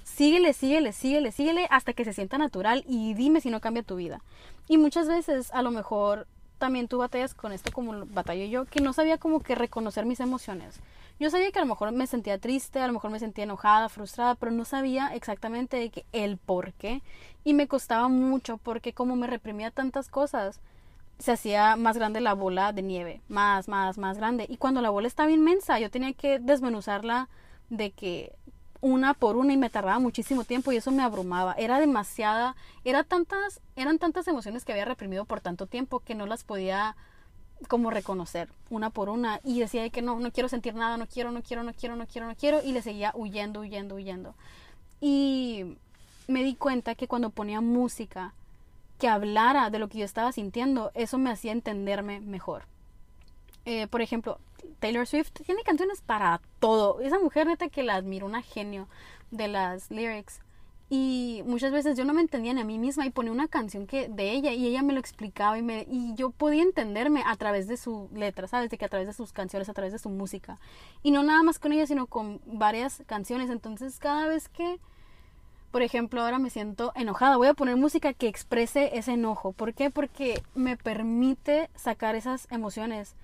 síguele, síguele, síguele, síguele hasta que se sienta natural y dime si no cambia tu vida. Y muchas veces, a lo mejor, también tú batallas con esto como batallo yo, que no sabía como que reconocer mis emociones. Yo sabía que a lo mejor me sentía triste, a lo mejor me sentía enojada, frustrada, pero no sabía exactamente de que el por qué. Y me costaba mucho porque como me reprimía tantas cosas, se hacía más grande la bola de nieve, más, más, más grande. Y cuando la bola estaba inmensa, yo tenía que desmenuzarla de que una por una y me tardaba muchísimo tiempo y eso me abrumaba. Era demasiada, era tantas, eran tantas emociones que había reprimido por tanto tiempo que no las podía como reconocer una por una y decía que no, no quiero sentir nada, no quiero, no quiero, no quiero, no quiero, no quiero y le seguía huyendo, huyendo, huyendo. Y me di cuenta que cuando ponía música que hablara de lo que yo estaba sintiendo, eso me hacía entenderme mejor. Eh, por ejemplo, Taylor Swift tiene canciones para todo. Esa mujer neta que la admiro, una genio de las lyrics. Y muchas veces yo no me entendía ni a mí misma y ponía una canción que de ella y ella me lo explicaba y, me, y yo podía entenderme a través de su letra, ¿sabes? De que a través de sus canciones, a través de su música. Y no nada más con ella, sino con varias canciones. Entonces cada vez que por ejemplo, ahora me siento enojada. Voy a poner música que exprese ese enojo. ¿Por qué? Porque me permite sacar esas emociones.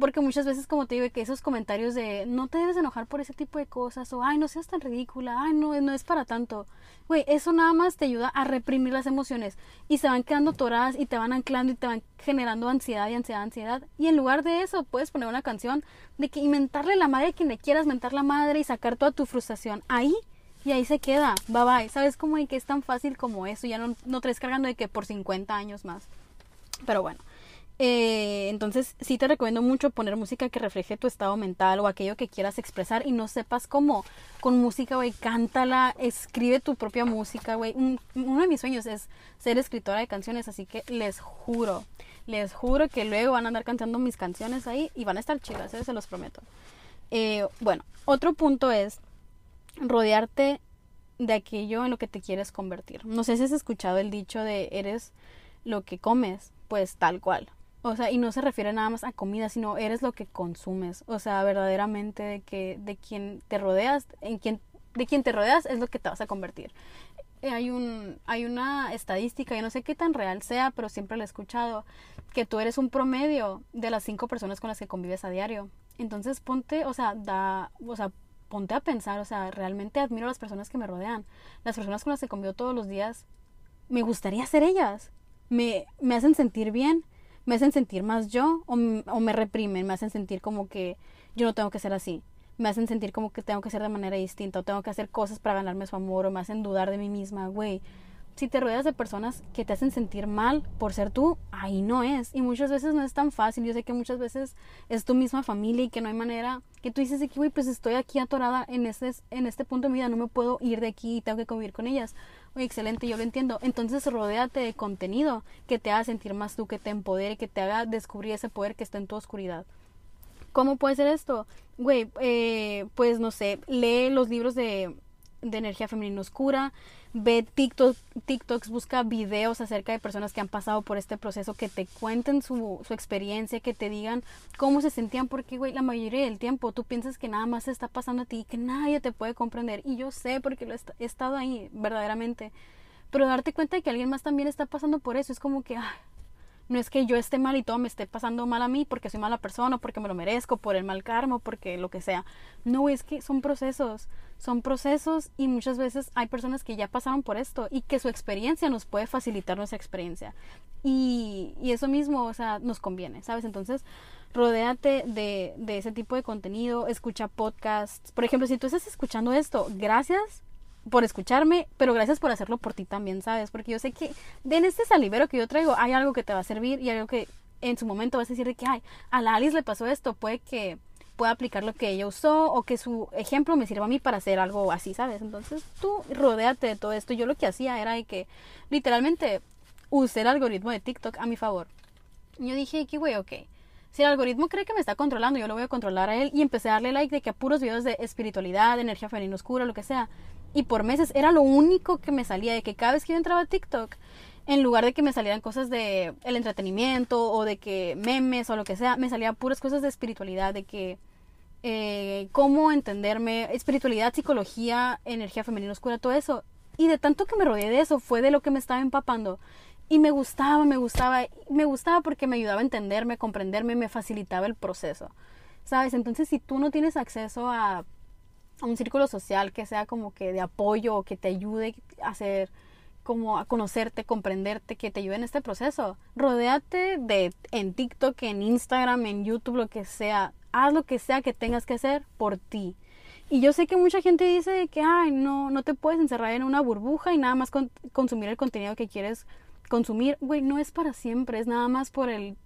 Porque muchas veces, como te digo, que esos comentarios de no te debes enojar por ese tipo de cosas, o ay, no seas tan ridícula, ay, no, no es para tanto. Güey, eso nada más te ayuda a reprimir las emociones y se van quedando toradas y te van anclando y te van generando ansiedad y ansiedad, ansiedad. Y en lugar de eso, puedes poner una canción de que inventarle la madre a quien le quieras, mentar la madre y sacar toda tu frustración ahí y ahí se queda, bye bye. ¿Sabes cómo hay que es tan fácil como eso? Ya no, no te cargando de que por 50 años más. Pero bueno. Eh, entonces sí te recomiendo mucho poner música que refleje tu estado mental o aquello que quieras expresar y no sepas cómo. Con música, güey, cántala, escribe tu propia música, güey. uno de mis sueños es ser escritora de canciones, así que les juro, les juro que luego van a andar cantando mis canciones ahí y van a estar chidas, ¿eh? se los prometo. Eh, bueno, otro punto es rodearte de aquello en lo que te quieres convertir. No sé si has escuchado el dicho de eres lo que comes, pues tal cual. O sea, y no se refiere nada más a comida, sino eres lo que consumes. O sea, verdaderamente de que de quien te rodeas, en quien de quien te rodeas es lo que te vas a convertir. Eh, hay un hay una estadística, yo no sé qué tan real sea, pero siempre la he escuchado, que tú eres un promedio de las cinco personas con las que convives a diario. Entonces ponte, o sea, da, o sea, ponte a pensar, o sea, realmente admiro a las personas que me rodean. Las personas con las que convivo todos los días, me gustaría ser ellas. Me, me hacen sentir bien, me hacen sentir más yo o, o me reprimen, me hacen sentir como que yo no tengo que ser así. Me hacen sentir como que tengo que ser de manera distinta o tengo que hacer cosas para ganarme su amor o me hacen dudar de mí misma, güey si te rodeas de personas que te hacen sentir mal por ser tú, ahí no es. Y muchas veces no es tan fácil. Yo sé que muchas veces es tu misma familia y que no hay manera que tú dices güey, pues estoy aquí atorada en este, en este punto de mi vida, no me puedo ir de aquí y tengo que convivir con ellas. Oye, excelente, yo lo entiendo. Entonces rodéate de contenido que te haga sentir más tú, que te empodere, que te haga descubrir ese poder que está en tu oscuridad. ¿Cómo puede ser esto? Güey, eh, pues no sé, lee los libros de, de energía femenina oscura, ve TikTok, TikToks, busca videos acerca de personas que han pasado por este proceso, que te cuenten su, su experiencia, que te digan cómo se sentían, porque, güey, la mayoría del tiempo tú piensas que nada más se está pasando a ti, que nadie te puede comprender. Y yo sé porque lo he, he estado ahí, verdaderamente. Pero darte cuenta de que alguien más también está pasando por eso, es como que, ay, no es que yo esté mal y todo me esté pasando mal a mí porque soy mala persona, porque me lo merezco, por el mal karma, porque lo que sea. No, es que son procesos, son procesos y muchas veces hay personas que ya pasaron por esto y que su experiencia nos puede facilitar nuestra experiencia. Y, y eso mismo, o sea, nos conviene, ¿sabes? Entonces, rodéate de, de ese tipo de contenido, escucha podcasts. Por ejemplo, si tú estás escuchando esto, gracias por escucharme, pero gracias por hacerlo por ti también, ¿sabes? Porque yo sé que en este salivero que yo traigo hay algo que te va a servir y algo que en su momento vas a decir de que, ay, a la Alice le pasó esto, puede que pueda aplicar lo que ella usó o que su ejemplo me sirva a mí para hacer algo así, ¿sabes? Entonces tú rodéate de todo esto. Yo lo que hacía era de que literalmente usé el algoritmo de TikTok a mi favor. Yo dije que, güey, ok. Si el algoritmo cree que me está controlando, yo lo voy a controlar a él. Y empecé a darle like de que a puros videos de espiritualidad, de energía femenina oscura, lo que sea. Y por meses era lo único que me salía de que cada vez que yo entraba a TikTok, en lugar de que me salieran cosas de el entretenimiento o de que memes o lo que sea, me salían puras cosas de espiritualidad, de que eh, cómo entenderme, espiritualidad, psicología, energía femenina oscura, todo eso. Y de tanto que me rodeé de eso, fue de lo que me estaba empapando. Y me gustaba, me gustaba, me gustaba porque me ayudaba a entenderme, comprenderme, me facilitaba el proceso. ¿Sabes? Entonces, si tú no tienes acceso a, un círculo social que sea como que de apoyo o que te ayude a hacer como a conocerte, comprenderte, que te ayude en este proceso. Rodéate de en TikTok, en Instagram, en YouTube, lo que sea. Haz lo que sea que tengas que hacer por ti. Y yo sé que mucha gente dice que, ay, no, no te puedes encerrar en una burbuja y nada más consumir el contenido que quieres consumir, güey, no es para siempre, es nada más por el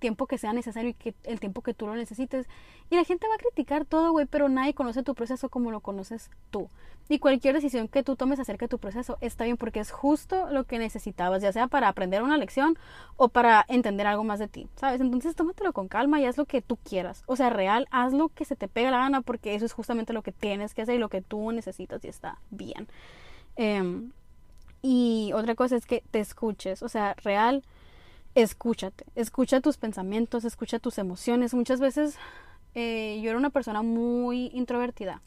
tiempo que sea necesario y que el tiempo que tú lo necesites. Y la gente va a criticar todo, güey, pero nadie conoce tu proceso como lo conoces tú. Y cualquier decisión que tú tomes acerca de tu proceso está bien porque es justo lo que necesitabas, ya sea para aprender una lección o para entender algo más de ti, ¿sabes? Entonces tómatelo con calma y haz lo que tú quieras. O sea, real, haz lo que se te pega la gana porque eso es justamente lo que tienes que hacer y lo que tú necesitas y está bien. Eh, y otra cosa es que te escuches, o sea, real, escúchate, escucha tus pensamientos, escucha tus emociones. Muchas veces eh, yo era una persona muy introvertida.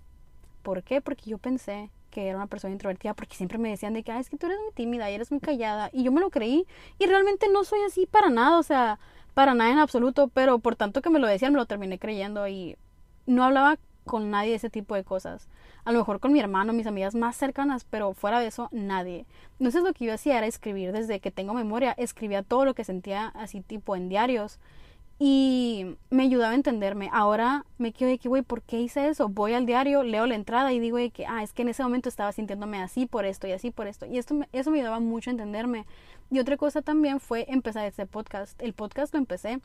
¿Por qué? Porque yo pensé que era una persona introvertida porque siempre me decían de que, es que tú eres muy tímida y eres muy callada. Y yo me lo creí y realmente no soy así para nada, o sea, para nada en absoluto, pero por tanto que me lo decían me lo terminé creyendo y no hablaba con nadie de ese tipo de cosas. A lo mejor con mi hermano, mis amigas más cercanas, pero fuera de eso, nadie. Entonces lo que yo hacía era escribir desde que tengo memoria, escribía todo lo que sentía así tipo en diarios y me ayudaba a entenderme. Ahora me quedo de que, güey, ¿por qué hice eso? Voy al diario, leo la entrada y digo de que, ah, es que en ese momento estaba sintiéndome así por esto y así por esto. Y esto, eso me ayudaba mucho a entenderme. Y otra cosa también fue empezar este podcast. El podcast lo empecé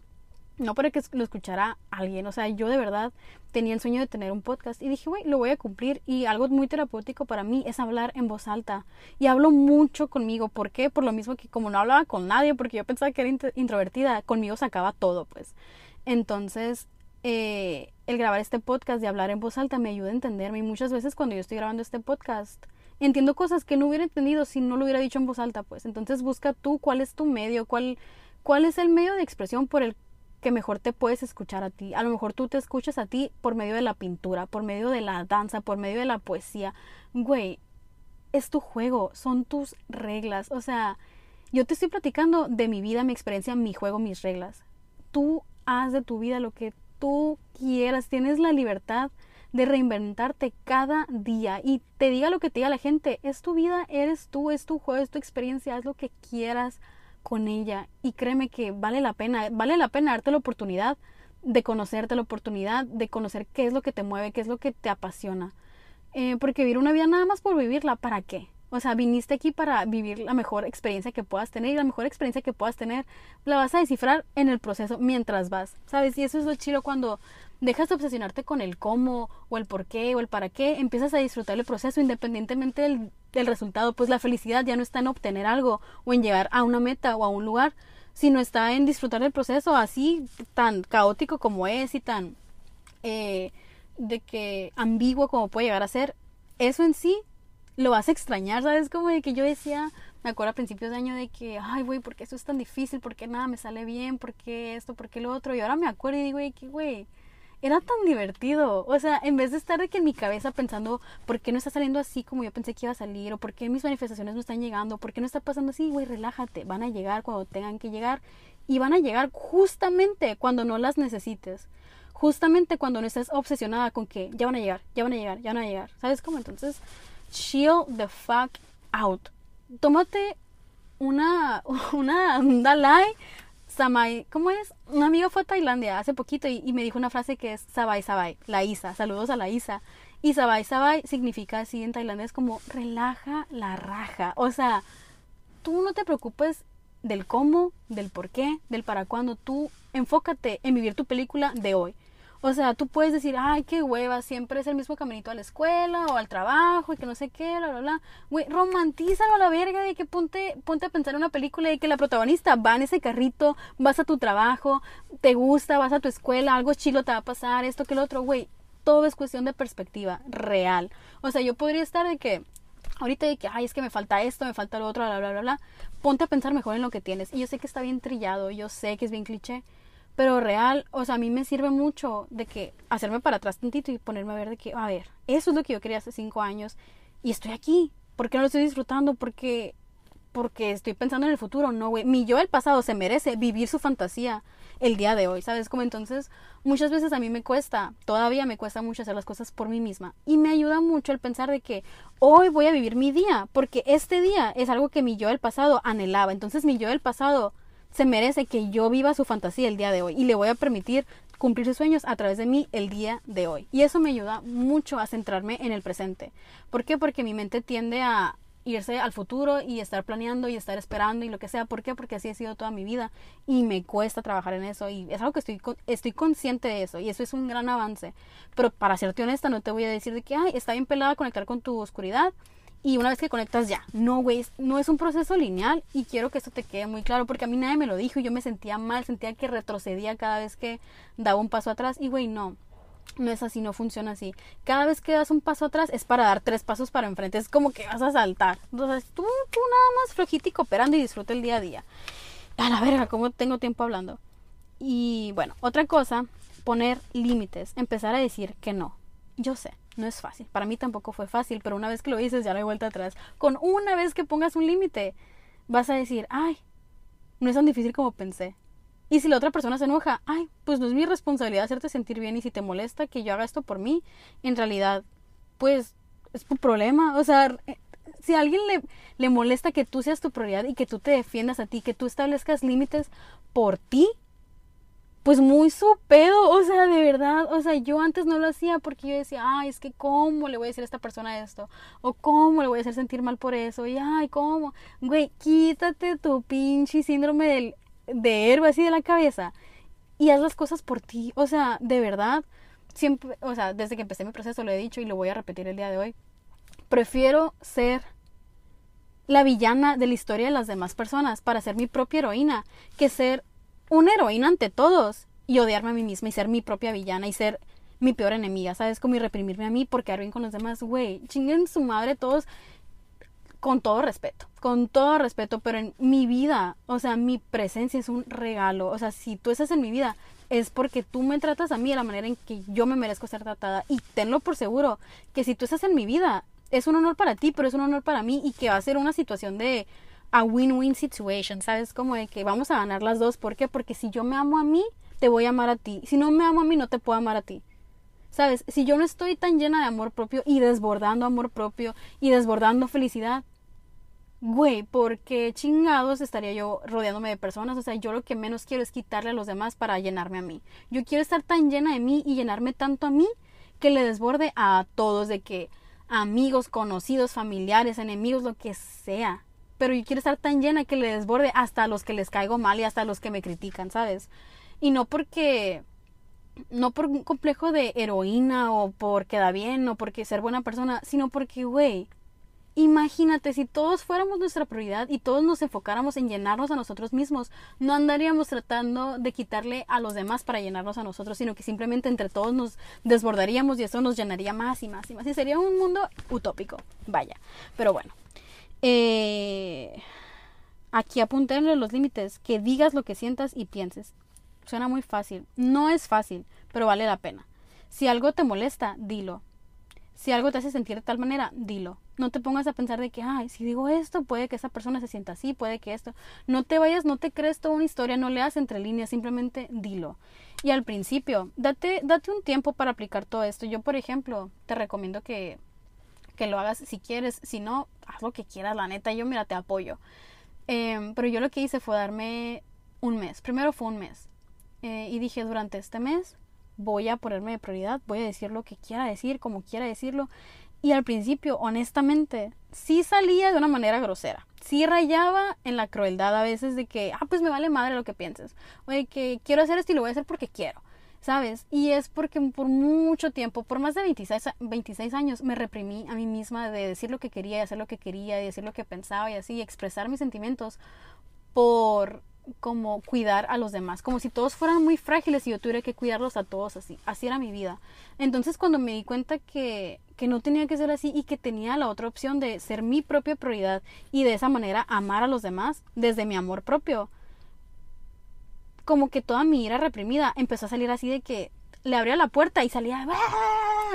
no para que lo escuchara alguien, o sea, yo de verdad tenía el sueño de tener un podcast y dije, güey, lo voy a cumplir y algo muy terapéutico para mí es hablar en voz alta y hablo mucho conmigo, ¿por qué? Por lo mismo que como no hablaba con nadie, porque yo pensaba que era introvertida, conmigo sacaba todo, pues. Entonces, eh, el grabar este podcast y hablar en voz alta me ayuda a entenderme y muchas veces cuando yo estoy grabando este podcast, entiendo cosas que no hubiera entendido si no lo hubiera dicho en voz alta, pues. Entonces busca tú cuál es tu medio, cuál, cuál es el medio de expresión por el que mejor te puedes escuchar a ti. A lo mejor tú te escuchas a ti por medio de la pintura, por medio de la danza, por medio de la poesía. Güey, es tu juego, son tus reglas. O sea, yo te estoy platicando de mi vida, mi experiencia, mi juego, mis reglas. Tú haz de tu vida lo que tú quieras. Tienes la libertad de reinventarte cada día y te diga lo que te diga la gente. Es tu vida, eres tú, es tu juego, es tu experiencia, haz lo que quieras con ella y créeme que vale la pena, vale la pena darte la oportunidad de conocerte, la oportunidad de conocer qué es lo que te mueve, qué es lo que te apasiona. Eh, porque vivir una vida nada más por vivirla, ¿para qué? O sea, viniste aquí para vivir la mejor experiencia que puedas tener y la mejor experiencia que puedas tener la vas a descifrar en el proceso mientras vas, ¿sabes? Y eso es lo chido cuando dejas de obsesionarte con el cómo o el por qué o el para qué, empiezas a disfrutar el proceso independientemente del, resultado, pues la felicidad ya no está en obtener algo o en llegar a una meta o a un lugar, sino está en disfrutar del proceso así tan caótico como es y tan eh, de que ambiguo como puede llegar a ser. Eso en sí lo vas a extrañar, ¿sabes? Como de que yo decía, me acuerdo a principios de año de que, ay, güey, ¿por qué esto es tan difícil? ¿Por qué nada me sale bien? ¿Por qué esto? ¿Por qué lo otro? Y ahora me acuerdo y digo, güey, era tan divertido. O sea, en vez de estar de que en mi cabeza pensando, ¿por qué no está saliendo así como yo pensé que iba a salir? ¿O por qué mis manifestaciones no están llegando? ¿Por qué no está pasando así? Güey, relájate. Van a llegar cuando tengan que llegar. Y van a llegar justamente cuando no las necesites. Justamente cuando no estés obsesionada con que ya van a llegar, ya van a llegar, ya van a llegar. ¿Sabes cómo? Entonces, chill the fuck out. Tómate una, una, un Dalai Samai, ¿cómo es? Un amigo fue a Tailandia hace poquito y, me dijo una frase que es Sabai Sabai, la Isa, saludos a la Isa. Y Sabai Sabai significa así en tailandés como relaja la raja. O sea, tú no te preocupes del cómo, del por qué, del para cuándo. Tú enfócate en vivir tu película de hoy. O sea, tú puedes decir, ay, qué hueva, siempre es el mismo caminito a la escuela o al trabajo y que no sé qué, bla, bla, bla. Güey, romantízalo a la verga de que ponte, ponte a pensar en una película y que la protagonista va en ese carrito, vas a tu trabajo, te gusta, vas a tu escuela, algo chilo te va a pasar, esto que lo otro, güey. Todo es cuestión de perspectiva real. O sea, yo podría estar de que, ahorita de que, ay, es que me falta esto, me falta lo otro, bla, bla, bla, bla. Ponte a pensar mejor en lo que tienes. Y yo sé que está bien trillado, yo sé que es bien cliché, pero real, o sea, a mí me sirve mucho de que hacerme para atrás tantito y ponerme a ver de que, a ver, eso es lo que yo quería hace cinco años y estoy aquí. ¿Por qué no lo estoy disfrutando? Porque, porque estoy pensando en el futuro. No, güey. Mi yo del pasado se merece vivir su fantasía el día de hoy, ¿sabes? Como entonces, muchas veces a mí me cuesta, todavía me cuesta mucho hacer las cosas por mí misma. Y me ayuda mucho el pensar de que hoy voy a vivir mi día, porque este día es algo que mi yo del pasado anhelaba. Entonces, mi yo del pasado se merece que yo viva su fantasía el día de hoy y le voy a permitir cumplir sus sueños a través de mí el día de hoy. Y eso me ayuda mucho a centrarme en el presente. ¿Por qué? Porque mi mente tiende a irse al futuro y estar planeando y estar esperando y lo que sea. ¿Por qué? Porque así ha sido toda mi vida y me cuesta trabajar en eso y es algo que estoy, estoy consciente de eso y eso es un gran avance. Pero para serte honesta no te voy a decir de que, ay, está bien pelada conectar con tu oscuridad y una vez que conectas ya. No, güey, no es un proceso lineal y quiero que esto te quede muy claro porque a mí nadie me lo dijo y yo me sentía mal, sentía que retrocedía cada vez que daba un paso atrás y, güey, no. No es así, no funciona así. Cada vez que das un paso atrás es para dar tres pasos para enfrente. Es como que vas a saltar. Entonces, tú, tú nada más flojito y cooperando y disfruta el día a día. A la verga, ¿cómo tengo tiempo hablando? Y bueno, otra cosa, poner límites. Empezar a decir que no. Yo sé, no es fácil. Para mí tampoco fue fácil, pero una vez que lo dices ya no hay vuelta atrás. Con una vez que pongas un límite, vas a decir, ay, no es tan difícil como pensé. Y si la otra persona se enoja, ay, pues no es mi responsabilidad hacerte sentir bien y si te molesta que yo haga esto por mí, en realidad, pues es tu problema. O sea, eh, si a alguien le, le molesta que tú seas tu prioridad y que tú te defiendas a ti, que tú establezcas límites por ti, pues muy su pedo, o sea, de verdad, o sea, yo antes no lo hacía porque yo decía, ay, es que cómo le voy a decir a esta persona esto, o cómo le voy a hacer sentir mal por eso, y ay, cómo, güey, quítate tu pinche síndrome del, de héroe así de la cabeza y haz las cosas por ti, o sea, de verdad, siempre, o sea, desde que empecé mi proceso lo he dicho y lo voy a repetir el día de hoy, prefiero ser la villana de la historia de las demás personas para ser mi propia heroína que ser una heroína ante todos y odiarme a mí misma y ser mi propia villana y ser mi peor enemiga, ¿sabes? Como y reprimirme a mí porque quedar con los demás, güey, chinguen su madre todos con todo respeto, con todo respeto, pero en mi vida, o sea, mi presencia es un regalo, o sea, si tú estás en mi vida es porque tú me tratas a mí de la manera en que yo me merezco ser tratada. Y tenlo por seguro que si tú estás en mi vida es un honor para ti, pero es un honor para mí y que va a ser una situación de a win-win situation, ¿sabes? Como de que vamos a ganar las dos. ¿Por qué? Porque si yo me amo a mí, te voy a amar a ti. Si no me amo a mí, no te puedo amar a ti. ¿Sabes? Si yo no estoy tan llena de amor propio y desbordando amor propio y desbordando felicidad, güey, ¿por qué chingados estaría yo rodeándome de personas? O sea, yo lo que menos quiero es quitarle a los demás para llenarme a mí. Yo quiero estar tan llena de mí y llenarme tanto a mí que le desborde a todos, de que amigos, conocidos, familiares, enemigos, lo que sea pero yo quiero estar tan llena que le desborde hasta a los que les caigo mal y hasta a los que me critican, ¿sabes? Y no porque no por un complejo de heroína o por quedar bien o porque ser buena persona, sino porque, güey, imagínate si todos fuéramos nuestra prioridad y todos nos enfocáramos en llenarnos a nosotros mismos, no andaríamos tratando de quitarle a los demás para llenarnos a nosotros, sino que simplemente entre todos nos desbordaríamos y eso nos llenaría más y más y más. Y sería un mundo utópico, vaya. Pero bueno, eh, aquí apuntarle los límites, que digas lo que sientas y pienses. Suena muy fácil. No es fácil, pero vale la pena. Si algo te molesta, dilo. Si algo te hace sentir de tal manera, dilo. No te pongas a pensar de que, ay, si digo esto, puede que esa persona se sienta así, puede que esto. No te vayas, no te crees toda una historia, no leas entre líneas, simplemente dilo. Y al principio, date, date un tiempo para aplicar todo esto. Yo, por ejemplo, te recomiendo que que lo hagas si quieres, si no, haz lo que quieras, la neta, yo mira, te apoyo. Em, pero yo lo que hice fue darme un mes, primero fue un mes. Eh, y dije, durante este mes voy a ponerme de prioridad, voy a decir lo que quiera decir, como quiera decirlo. Y al principio, honestamente, sí salía de una manera grosera. Sí rayaba en la crueldad a veces de que, ah, pues me vale madre lo que pienses. Oye, que quiero hacer esto y lo voy a hacer porque quiero. ¿Sabes? Y es porque por mucho tiempo, por más de 26, 26 años, me reprimí a mí misma de decir lo que quería, y hacer lo que quería, y decir lo que pensaba y así, expresar mis sentimientos por como cuidar a los demás, como si todos fueran muy frágiles y yo tuviera que cuidarlos a todos así. Así era mi vida. Entonces cuando me di cuenta que, que no tenía que ser así y que tenía la otra opción de ser mi propia prioridad y de esa manera amar a los demás desde mi amor propio, como que toda mi ira reprimida empezó a salir así de que le abría la puerta y salía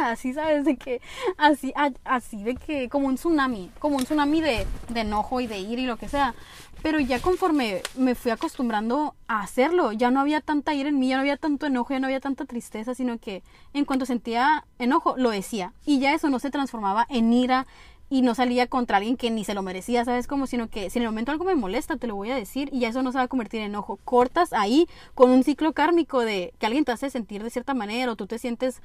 así sabes de que así así de que como un tsunami como un tsunami de, de enojo y de ira y lo que sea pero ya conforme me fui acostumbrando a hacerlo, ya no había tanta ira en mí, ya no había tanto enojo, ya no había tanta tristeza, sino que en cuanto sentía enojo, lo decía. Y ya eso no se transformaba en ira y no salía contra alguien que ni se lo merecía, ¿sabes? Como sino que si en el momento algo me molesta, te lo voy a decir y ya eso no se va a convertir en enojo. Cortas ahí con un ciclo kármico de que alguien te hace sentir de cierta manera o tú te sientes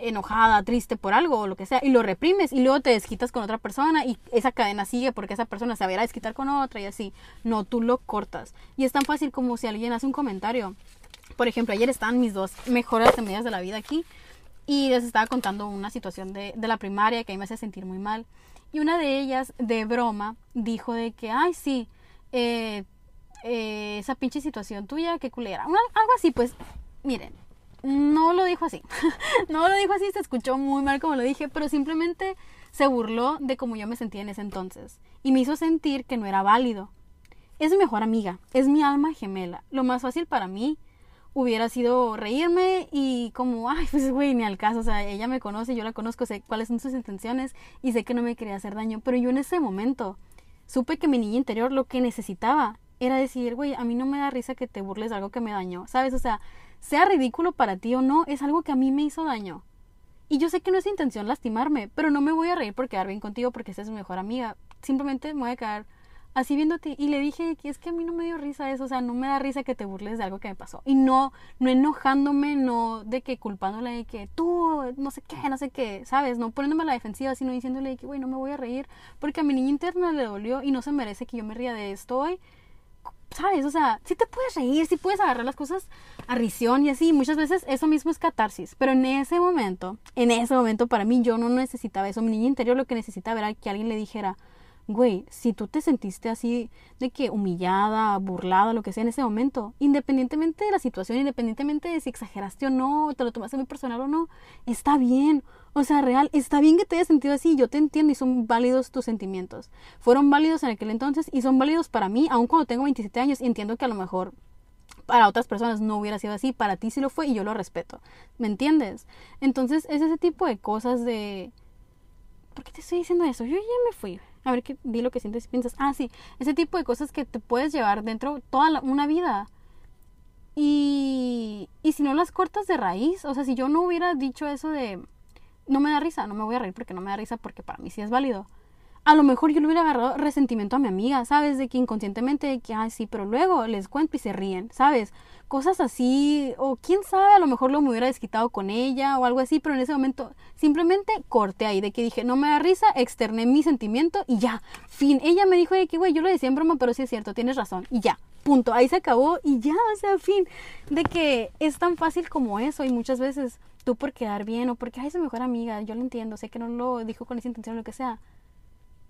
enojada, triste por algo o lo que sea, y lo reprimes y luego te desquitas con otra persona y esa cadena sigue porque esa persona se a desquitar con otra y así. No, tú lo cortas. Y es tan fácil como si alguien hace un comentario. Por ejemplo, ayer estaban mis dos mejores amigas de la vida aquí y les estaba contando una situación de, de la primaria que a mí me hace sentir muy mal. Y una de ellas, de broma, dijo de que, ay, sí, eh, eh, esa pinche situación tuya, qué culera. algo así, pues, miren, no lo dijo así. no lo dijo así, se escuchó muy mal como lo dije, pero simplemente se burló de cómo yo me sentía en ese entonces y me hizo sentir que no era válido. Es mi mejor amiga, es mi alma gemela. Lo más fácil para mí hubiera sido reírme y como, ay, pues güey, ni al caso, o sea, ella me conoce, yo la conozco, sé cuáles son sus intenciones y sé que no me quería hacer daño, pero yo en ese momento supe que mi niña interior lo que necesitaba era decir, güey, a mí no me da risa que te burles de algo que me dañó, ¿sabes? O sea, sea ridículo para ti o no, es algo que a mí me hizo daño. Y yo sé que no es intención lastimarme, pero no me voy a reír por quedar bien contigo porque es mi mejor amiga. Simplemente me voy a quedar así viéndote. Y le dije que es que a mí no me dio risa eso, o sea, no me da risa que te burles de algo que me pasó. Y no, no enojándome, no de que culpándole de que tú, no sé qué, no sé qué, ¿sabes? No poniéndome a la defensiva, sino diciéndole que, güey, no me voy a reír porque a mi niña interna le dolió y no se merece que yo me ría de esto hoy. ¿sabes? O sea, sí te puedes reír, sí puedes agarrar las cosas a risión y así. Muchas veces eso mismo es catarsis. Pero en ese momento, en ese momento para mí yo no necesitaba eso. Mi niña interior lo que necesitaba era que alguien le dijera, güey, si tú te sentiste así de que humillada, burlada, lo que sea en ese momento, independientemente de la situación, independientemente de si exageraste o no, te lo tomaste muy personal o no, está bien. O sea, real, está bien que te hayas sentido así, yo te entiendo y son válidos tus sentimientos. Fueron válidos en aquel entonces y son válidos para mí, aun cuando tengo 27 años y entiendo que a lo mejor para otras personas no hubiera sido así, para ti sí lo fue y yo lo respeto. ¿Me entiendes? Entonces es ese tipo de cosas de... ¿Por qué te estoy diciendo eso? Yo ya me fui. A ver, qué, di lo que sientes y piensas. Ah, sí, ese tipo de cosas que te puedes llevar dentro toda una vida. Y, y si no las cortas de raíz, o sea, si yo no hubiera dicho eso de no me da risa, no me voy a reír porque no me da risa porque para mí sí es válido. A lo mejor yo le hubiera agarrado resentimiento a mi amiga, ¿sabes? De que inconscientemente, de que, ay, sí, pero luego les cuento y se ríen, ¿sabes? Cosas así, o quién sabe, a lo mejor lo me hubiera desquitado con ella o algo así, pero en ese momento simplemente corté ahí, de que dije, no me da risa, externé mi sentimiento y ya, fin. Ella me dijo de que, güey, yo lo decía en broma, pero sí es cierto, tienes razón, y ya, punto, ahí se acabó y ya, o sea, fin. De que es tan fácil como eso y muchas veces tú por quedar bien o porque, ay, es mi mejor amiga, yo lo entiendo, sé que no lo dijo con esa intención o lo que sea,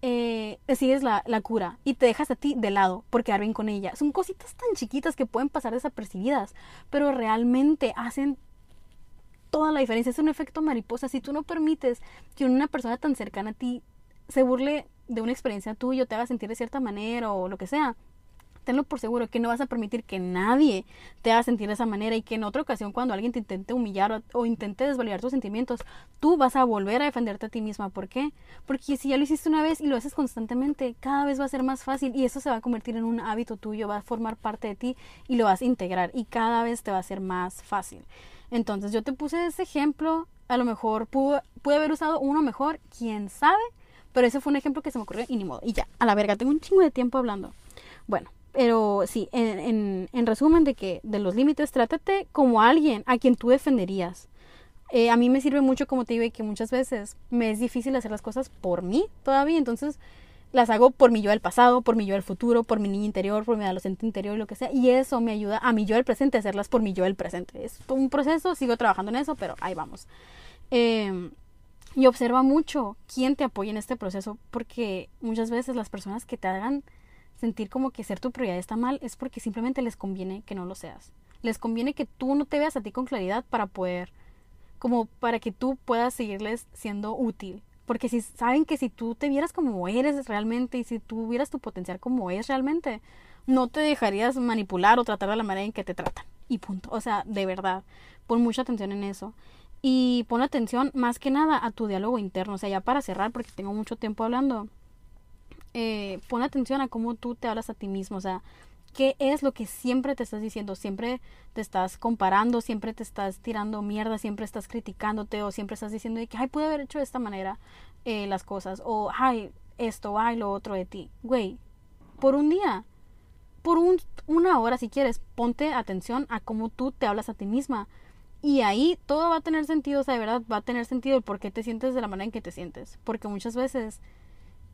eh, decides la, la, cura y te dejas a ti de lado por quedar con ella. Son cositas tan chiquitas que pueden pasar desapercibidas, pero realmente hacen toda la diferencia. Es un efecto mariposa. Si tú no permites que una persona tan cercana a ti se burle de una experiencia tuya te haga sentir de cierta manera o lo que sea, tenlo por seguro que no vas a permitir que nadie te haga sentir de esa manera y que en otra ocasión cuando alguien te intente humillar o, intente desvalidar tus sentimientos, tú vas a volver a defenderte a ti misma. ¿Por qué? Porque si ya lo hiciste una vez y lo haces constantemente, cada vez va a ser más fácil y eso se va a convertir en un hábito tuyo, va a formar parte de ti y lo vas a integrar y cada vez te va a ser más fácil. Entonces yo te puse ese ejemplo, a lo mejor pude, pude haber usado uno mejor, quién sabe, pero ese fue un ejemplo que se me ocurrió y ni modo. Y ya, a la verga, tengo un chingo de tiempo hablando. Bueno, Pero sí, en, en, en resumen de que de los límites, trátate como alguien a quien tú defenderías. Eh, a mí me sirve mucho, como te digo, que muchas veces me es difícil hacer las cosas por mí todavía, entonces las hago por mi yo del pasado, por mi yo del futuro, por mi niño interior, por mi adolescente interior, lo que sea, y eso me ayuda a mi yo del presente a hacerlas por mi yo del presente. Es un proceso, sigo trabajando en eso, pero ahí vamos. Eh, y observa mucho quién te apoya en este proceso, porque muchas veces las personas que te hagan sentir como que ser tu prioridad está mal es porque simplemente les conviene que no lo seas. Les conviene que tú no te veas a ti con claridad para poder, como para que tú puedas seguirles siendo útil. Porque si saben que si tú te vieras como eres realmente y si tú vieras tu potencial como es realmente, no te dejarías manipular o tratar de la manera en que te tratan. Y punto. O sea, de verdad, pon mucha atención en eso. Y pon atención más que nada a tu diálogo interno. O sea, ya para cerrar, porque tengo mucho tiempo hablando, eh, pon atención a cómo tú te hablas a ti mismo. O sea, qué es lo que siempre te estás diciendo. Siempre te estás comparando, siempre te estás tirando mierda, siempre estás criticándote o siempre estás diciendo que, ay, pude haber hecho de esta manera eh, las cosas. O, ay, esto, ay, lo otro de ti. Güey, por un día, por un, una hora si quieres, ponte atención a cómo tú te hablas a ti misma. Y ahí todo va a tener sentido, o sea, de verdad va a tener sentido el por qué te sientes de la manera en que te sientes. Porque muchas veces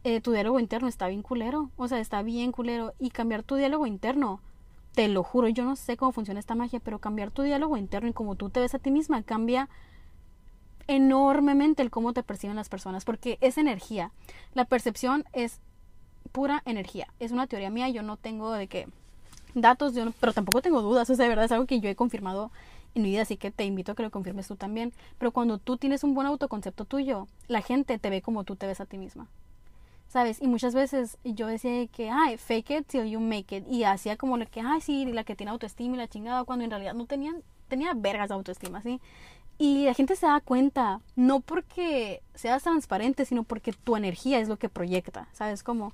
eh, tu diálogo interno está bien culero, o sea, está bien culero. Y cambiar tu diálogo interno, te lo juro, yo no sé cómo funciona esta magia, pero cambiar tu diálogo interno y cómo tú te ves a ti misma cambia enormemente el cómo te perciben las personas, porque es energía. La percepción es pura energía. Es una teoría mía, yo no tengo de qué datos, pero tampoco tengo dudas, o sea, de verdad es algo que yo he confirmado en mi vida, así que te invito a que lo confirmes tú también. Pero cuando tú tienes un buen autoconcepto tuyo, la gente te ve como tú te ves a ti misma. ¿Sabes? Y muchas veces yo decía que, ay, fake it till you make it. Y hacía como lo que, ay, sí, la que tiene autoestima y la chingada, cuando en realidad no tenían, tenía vergas de autoestima, ¿sí? Y la gente se da cuenta, no porque seas transparente, sino porque tu energía es lo que proyecta, ¿sabes? Como,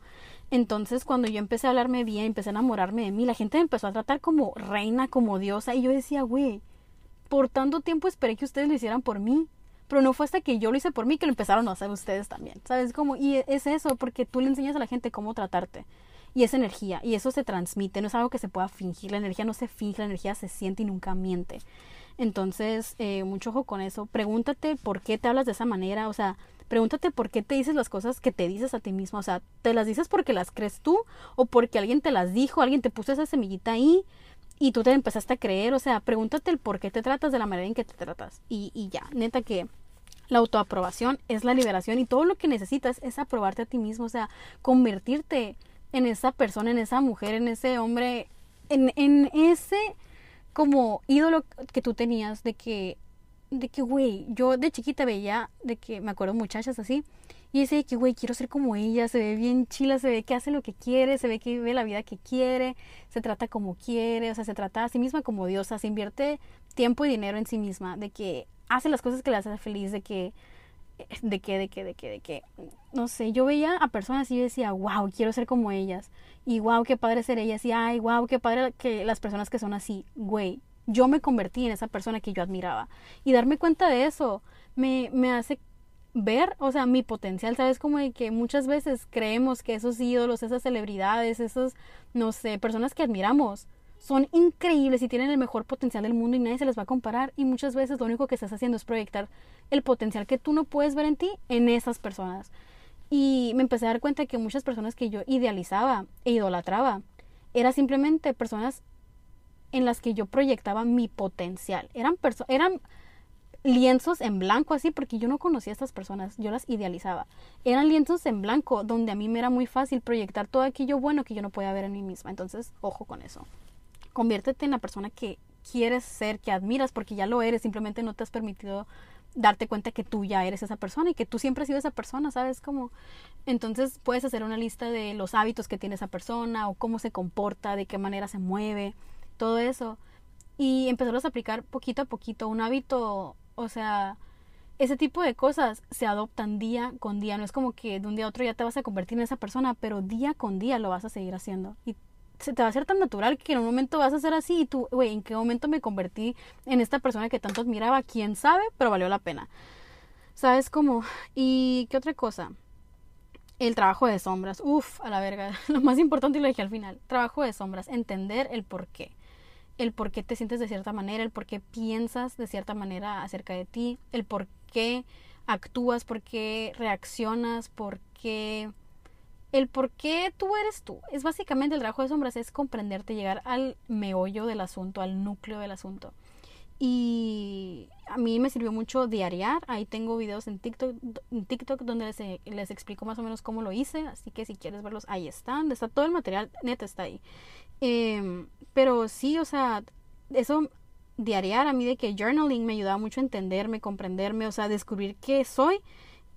entonces cuando yo empecé a hablarme bien, empecé a enamorarme de mí, la gente me empezó a tratar como reina, como diosa, y yo decía, güey, por tanto tiempo esperé que ustedes lo hicieran por mí. Pero no fue hasta que yo lo hice por mí que lo empezaron a hacer ustedes también. ¿Sabes? Como, y es eso, porque tú le enseñas a la gente cómo tratarte. Y es energía, y eso se transmite, no es algo que se pueda fingir. La energía no se finge, la energía se siente y nunca miente. Entonces, eh, mucho ojo con eso. Pregúntate por qué te hablas de esa manera. O sea, pregúntate por qué te dices las cosas que te dices a ti mismo. O sea, ¿te las dices porque las crees tú? ¿O porque alguien te las dijo? ¿Alguien te puso esa semillita ahí? Y tú te empezaste a creer, o sea, pregúntate el por qué te tratas de la manera en que te tratas. Y, y ya, neta que la autoaprobación es la liberación y todo lo que necesitas es aprobarte a ti mismo, o sea, convertirte en esa persona, en esa mujer, en ese hombre, en, en ese como ídolo que tú tenías de que, de que, güey, yo de chiquita veía, de que me acuerdo muchachas así, y dice que, güey, quiero ser como ella, se ve bien chila, se ve que hace lo que quiere, se ve que vive la vida que quiere, se trata como quiere, o sea, se trata a sí misma como diosa, se invierte tiempo y dinero en sí misma, de que hace las cosas que le hace feliz, de que, de que, de que, de que, de que, no sé, yo veía a personas y yo decía, wow, quiero ser como ellas, y wow, qué padre ser ellas, y ay, wow, qué padre que las personas que son así, güey, yo me convertí en esa persona que yo admiraba, y darme cuenta de eso me, me hace ver, o sea, mi potencial, ¿sabes? Como de que muchas veces creemos que esos ídolos, esas celebridades, esos, no sé, personas que admiramos, son increíbles y tienen el mejor potencial del mundo y nadie se les va a comparar y muchas veces lo único que estás haciendo es proyectar el potencial que tú no puedes ver en ti en esas personas. Y me empecé a dar cuenta que muchas personas que yo idealizaba e idolatraba eran simplemente personas en las que yo proyectaba mi potencial. Eran, eran lienzos en blanco así, porque yo no conocía a estas personas, yo las idealizaba. Eran lienzos en blanco donde a mí me era muy fácil proyectar todo aquello bueno que yo no podía ver en mí misma. Entonces, ojo con eso. Conviértete en la persona que quieres ser, que admiras, porque ya lo eres, simplemente no te has permitido darte cuenta que tú ya eres esa persona y que tú siempre has sido esa persona, ¿sabes? Como entonces puedes hacer una lista de los hábitos que tiene esa persona o cómo se comporta, de qué manera se mueve, todo eso y empezarlos a aplicar poquito a poquito. Un hábito o sea, ese tipo de cosas se adoptan día con día. No es como que de un día a otro ya te vas a convertir en esa persona, pero día con día lo vas a seguir haciendo. Y se te va a hacer tan natural que en un momento vas a ser así y tú, güey, ¿en qué momento me convertí en esta persona que tanto admiraba? ¿Quién sabe? Pero valió la pena. ¿Sabes cómo? ¿Y qué otra cosa? el trabajo de sombras. Uf, a la verga. Lo más importante lo dije al final. Trabajo de sombras. Entender el por qué. El por qué te sientes de cierta manera, el por qué piensas de cierta manera acerca de ti, el por qué actúas, por qué reaccionas, por qué... El por qué tú eres tú. Es básicamente el trabajo de sombras, es comprenderte, llegar al meollo del asunto, al núcleo del asunto. Y a mí me sirvió mucho diariar. Ahí tengo videos en TikTok, en TikTok donde les, les, explico más o menos cómo lo hice. Así que si quieres verlos, ahí están. Está todo el material, neta está ahí. Em, pero sí, o sea, eso diariar a mí de que journaling me ayudaba mucho a entenderme, comprenderme, o sea, descubrir qué soy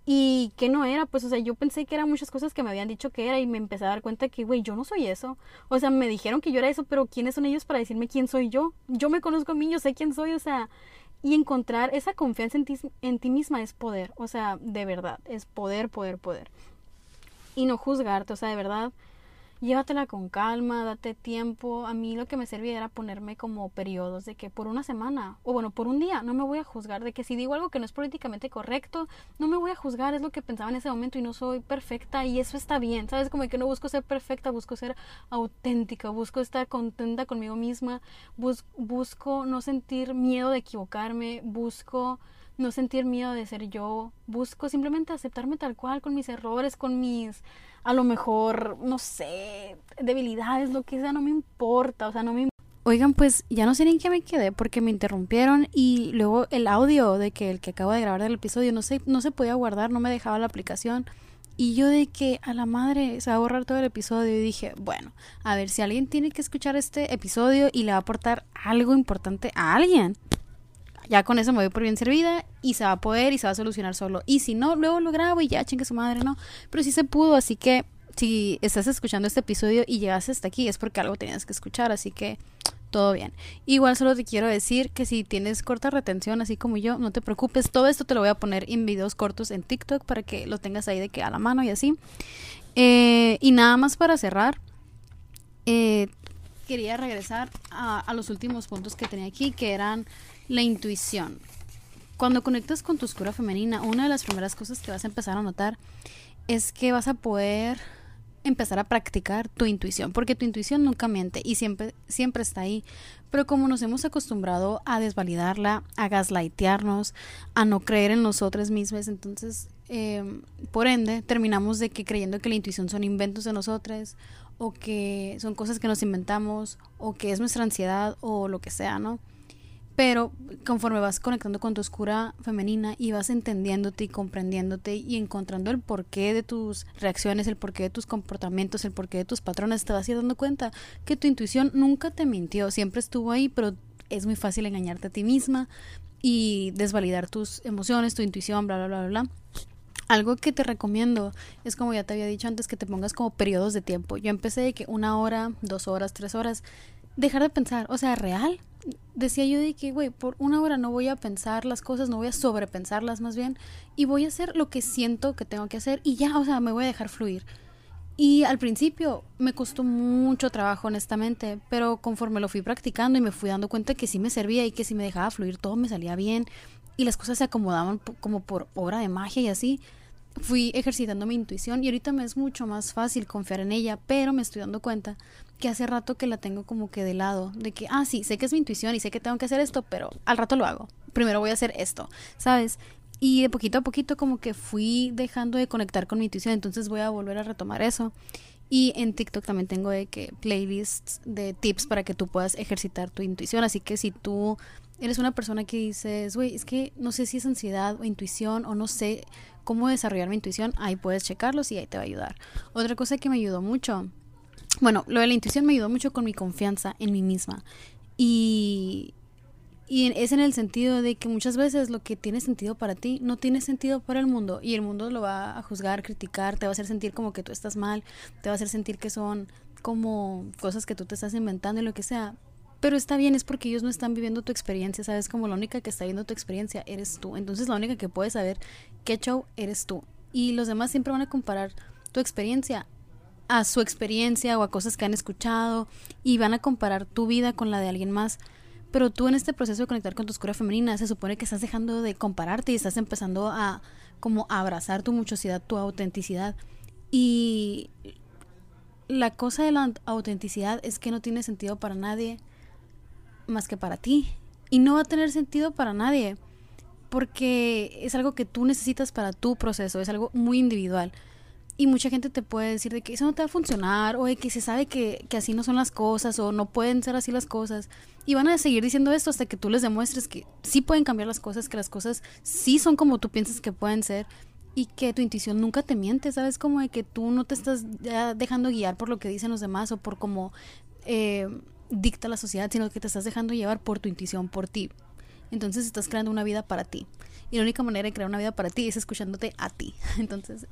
y qué no era, pues, o sea, yo pensé que eran muchas cosas que me habían dicho que era y me empecé a dar cuenta que, güey, yo no soy eso. O sea, me dijeron que yo era eso, pero ¿quiénes son ellos para decirme quién soy yo? Yo me conozco a mí, yo sé quién soy, o sea, y encontrar esa confianza en ti, en ti misma es poder, o sea, de verdad, es poder, poder, poder. Y no juzgarte, o sea, de verdad, llévatela con calma, date tiempo. A mí lo que me servía era ponerme como periodos de que por una semana, o bueno, por un día, no me voy a juzgar, de que si digo algo que no es políticamente correcto, no me voy a juzgar, es lo que pensaba en ese momento y no soy perfecta y eso está bien, ¿sabes? Como que no busco ser perfecta, busco ser auténtica, busco estar contenta conmigo misma, busco no sentir miedo de equivocarme, busco no sentir miedo de ser yo, busco simplemente aceptarme tal cual, con mis errores, con mis a lo mejor, no sé, debilidades, lo que sea, no me importa, o sea, no me Oigan, pues ya no sé ni en qué me quedé porque me interrumpieron y luego el audio de que el que acabo de grabar del episodio no se, no se podía guardar, no me dejaba la aplicación. Y yo de que a la madre se va a borrar todo el episodio y dije, bueno, a ver si alguien tiene que escuchar este episodio y le va a aportar algo importante a alguien ya con eso me voy por bien servida y se va a poder y se va a solucionar solo. Y si no, luego lo grabo y ya chingue su madre, no. Pero sí se pudo, así que si estás escuchando este episodio y llegaste hasta aquí es porque algo tenías que escuchar, así que todo bien. Igual solo te quiero decir que si tienes corta retención, así como yo, no te preocupes. Todo esto te lo voy a poner en videos cortos en TikTok para que lo tengas ahí de que a la mano y así. Eh, y nada más para cerrar. Eh, quería regresar a, a los últimos puntos que tenía aquí, que eran la intuición. Cuando conectas con tu oscura femenina, una de las primeras cosas que vas a empezar a notar es que vas a poder empezar a practicar tu intuición, porque tu intuición nunca miente y siempre, siempre está ahí. Pero como nos hemos acostumbrado a desvalidarla, a gaslightearnos, a no creer en nosotros mismos, entonces, eh, por ende, terminamos de que creyendo que la intuición son inventos de nosotros, o que son cosas que nos inventamos, o que es nuestra ansiedad, o lo que sea, ¿no? Pero conforme vas conectando con tu oscura femenina y vas entendiéndote y comprendiéndote y encontrando el porqué de tus reacciones, el porqué de tus comportamientos, el porqué de tus patrones, te vas a ir dando cuenta que tu intuición nunca te mintió, siempre estuvo ahí, pero es muy fácil engañarte a ti misma y desvalidar tus emociones, tu intuición, bla, bla, bla, bla. Algo que te recomiendo es como ya te había dicho antes que te pongas como periodos de tiempo. Yo empecé de que una hora, dos horas, tres horas, dejar de pensar, o sea, real, decía yo de que, güey, por una hora no voy a pensar las cosas, no voy a sobrepensarlas más bien, y voy a hacer lo que siento que tengo que hacer y ya, o sea, me voy a dejar fluir. Y al principio me costó mucho trabajo, honestamente, pero conforme lo fui practicando y me fui dando cuenta que sí me servía y que si me dejaba fluir todo me salía bien y las cosas se acomodaban como por obra de magia y así, fui ejercitando mi intuición y ahorita me es mucho más fácil confiar en ella, pero me estoy dando cuenta que hace rato que la tengo como que de lado, de que, ah, sí, sé que es mi intuición y sé que tengo que hacer esto, pero al rato lo hago. Primero voy a hacer esto, ¿sabes? Y de poquito a poquito como que fui dejando de conectar con mi intuición, entonces voy a volver a retomar eso. Y en TikTok también tengo de que playlists de tips para que tú puedas ejercitar tu intuición, así que si tú eres una persona que dices, güey, es que no sé si es ansiedad o intuición o no sé cómo desarrollar mi intuición, ahí puedes checarlos y ahí te va a ayudar. Otra cosa que me ayudó mucho, bueno, lo de la intuición me ayudó mucho con mi confianza en mí misma. Y, y es en el sentido de que muchas veces lo que tiene sentido para ti no tiene sentido para el mundo y el mundo lo va a juzgar, criticar, te va a hacer sentir como que tú estás mal, te va a hacer sentir que son como cosas que tú te estás inventando y lo que sea. Pero está bien, es porque ellos no están viviendo tu experiencia, ¿sabes? Como la única que está viendo tu experiencia eres tú. Entonces la única que puede saber qué show eres tú. Y los demás siempre van a comparar tu experiencia a su experiencia o a cosas que han escuchado y van a comparar tu vida con la de alguien más. Pero tú en este proceso de conectar con tu oscura femenina se supone que estás dejando de compararte y estás empezando a como abrazar tu muchosidad, tu autenticidad. Y la cosa de la autenticidad es que no tiene sentido para nadie más que para ti. Y no va a tener sentido para nadie porque es algo que tú necesitas para tu proceso, es algo muy individual. Y mucha gente te puede decir de que eso no te va a funcionar, o de que se sabe que, que así no son las cosas, o no pueden ser así las cosas. Y van a seguir diciendo esto hasta que tú les demuestres que sí pueden cambiar las cosas, que las cosas sí son como tú piensas que pueden ser, y que tu intuición nunca te miente, ¿sabes? Como de que tú no te estás dejando guiar por lo que dicen los demás o por cómo eh, dicta la sociedad, sino que te estás dejando llevar por tu intuición, por ti. Entonces estás creando una vida para ti. Y la única manera de crear una vida para ti es escuchándote a ti. Entonces,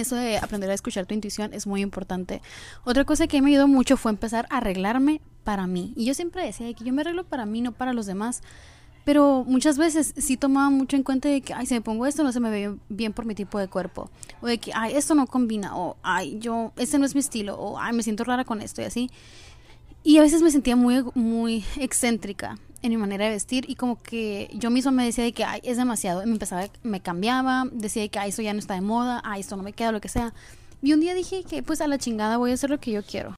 eso de aprender a escuchar tu intuición es muy importante. Otra cosa que me ayudó mucho fue empezar a arreglarme para mí. Y yo siempre decía que yo me arreglo para mí, no para los demás. Pero muchas veces sí tomaba mucho en cuenta de que, ay, si me pongo esto no se me ve bien por mi tipo de cuerpo. O de que, ay, esto no combina. O, ay, yo, este no es mi estilo. O, ay, me siento rara con esto y así. Y a veces me sentía muy, muy excéntrica en mi manera de vestir y como que yo misma me decía de que ay, es demasiado, me empezaba, me cambiaba, decía que ay, eso ya no está de moda, ay, esto no me queda, lo que sea. Y un día dije que pues a la chingada voy a hacer lo que yo quiero.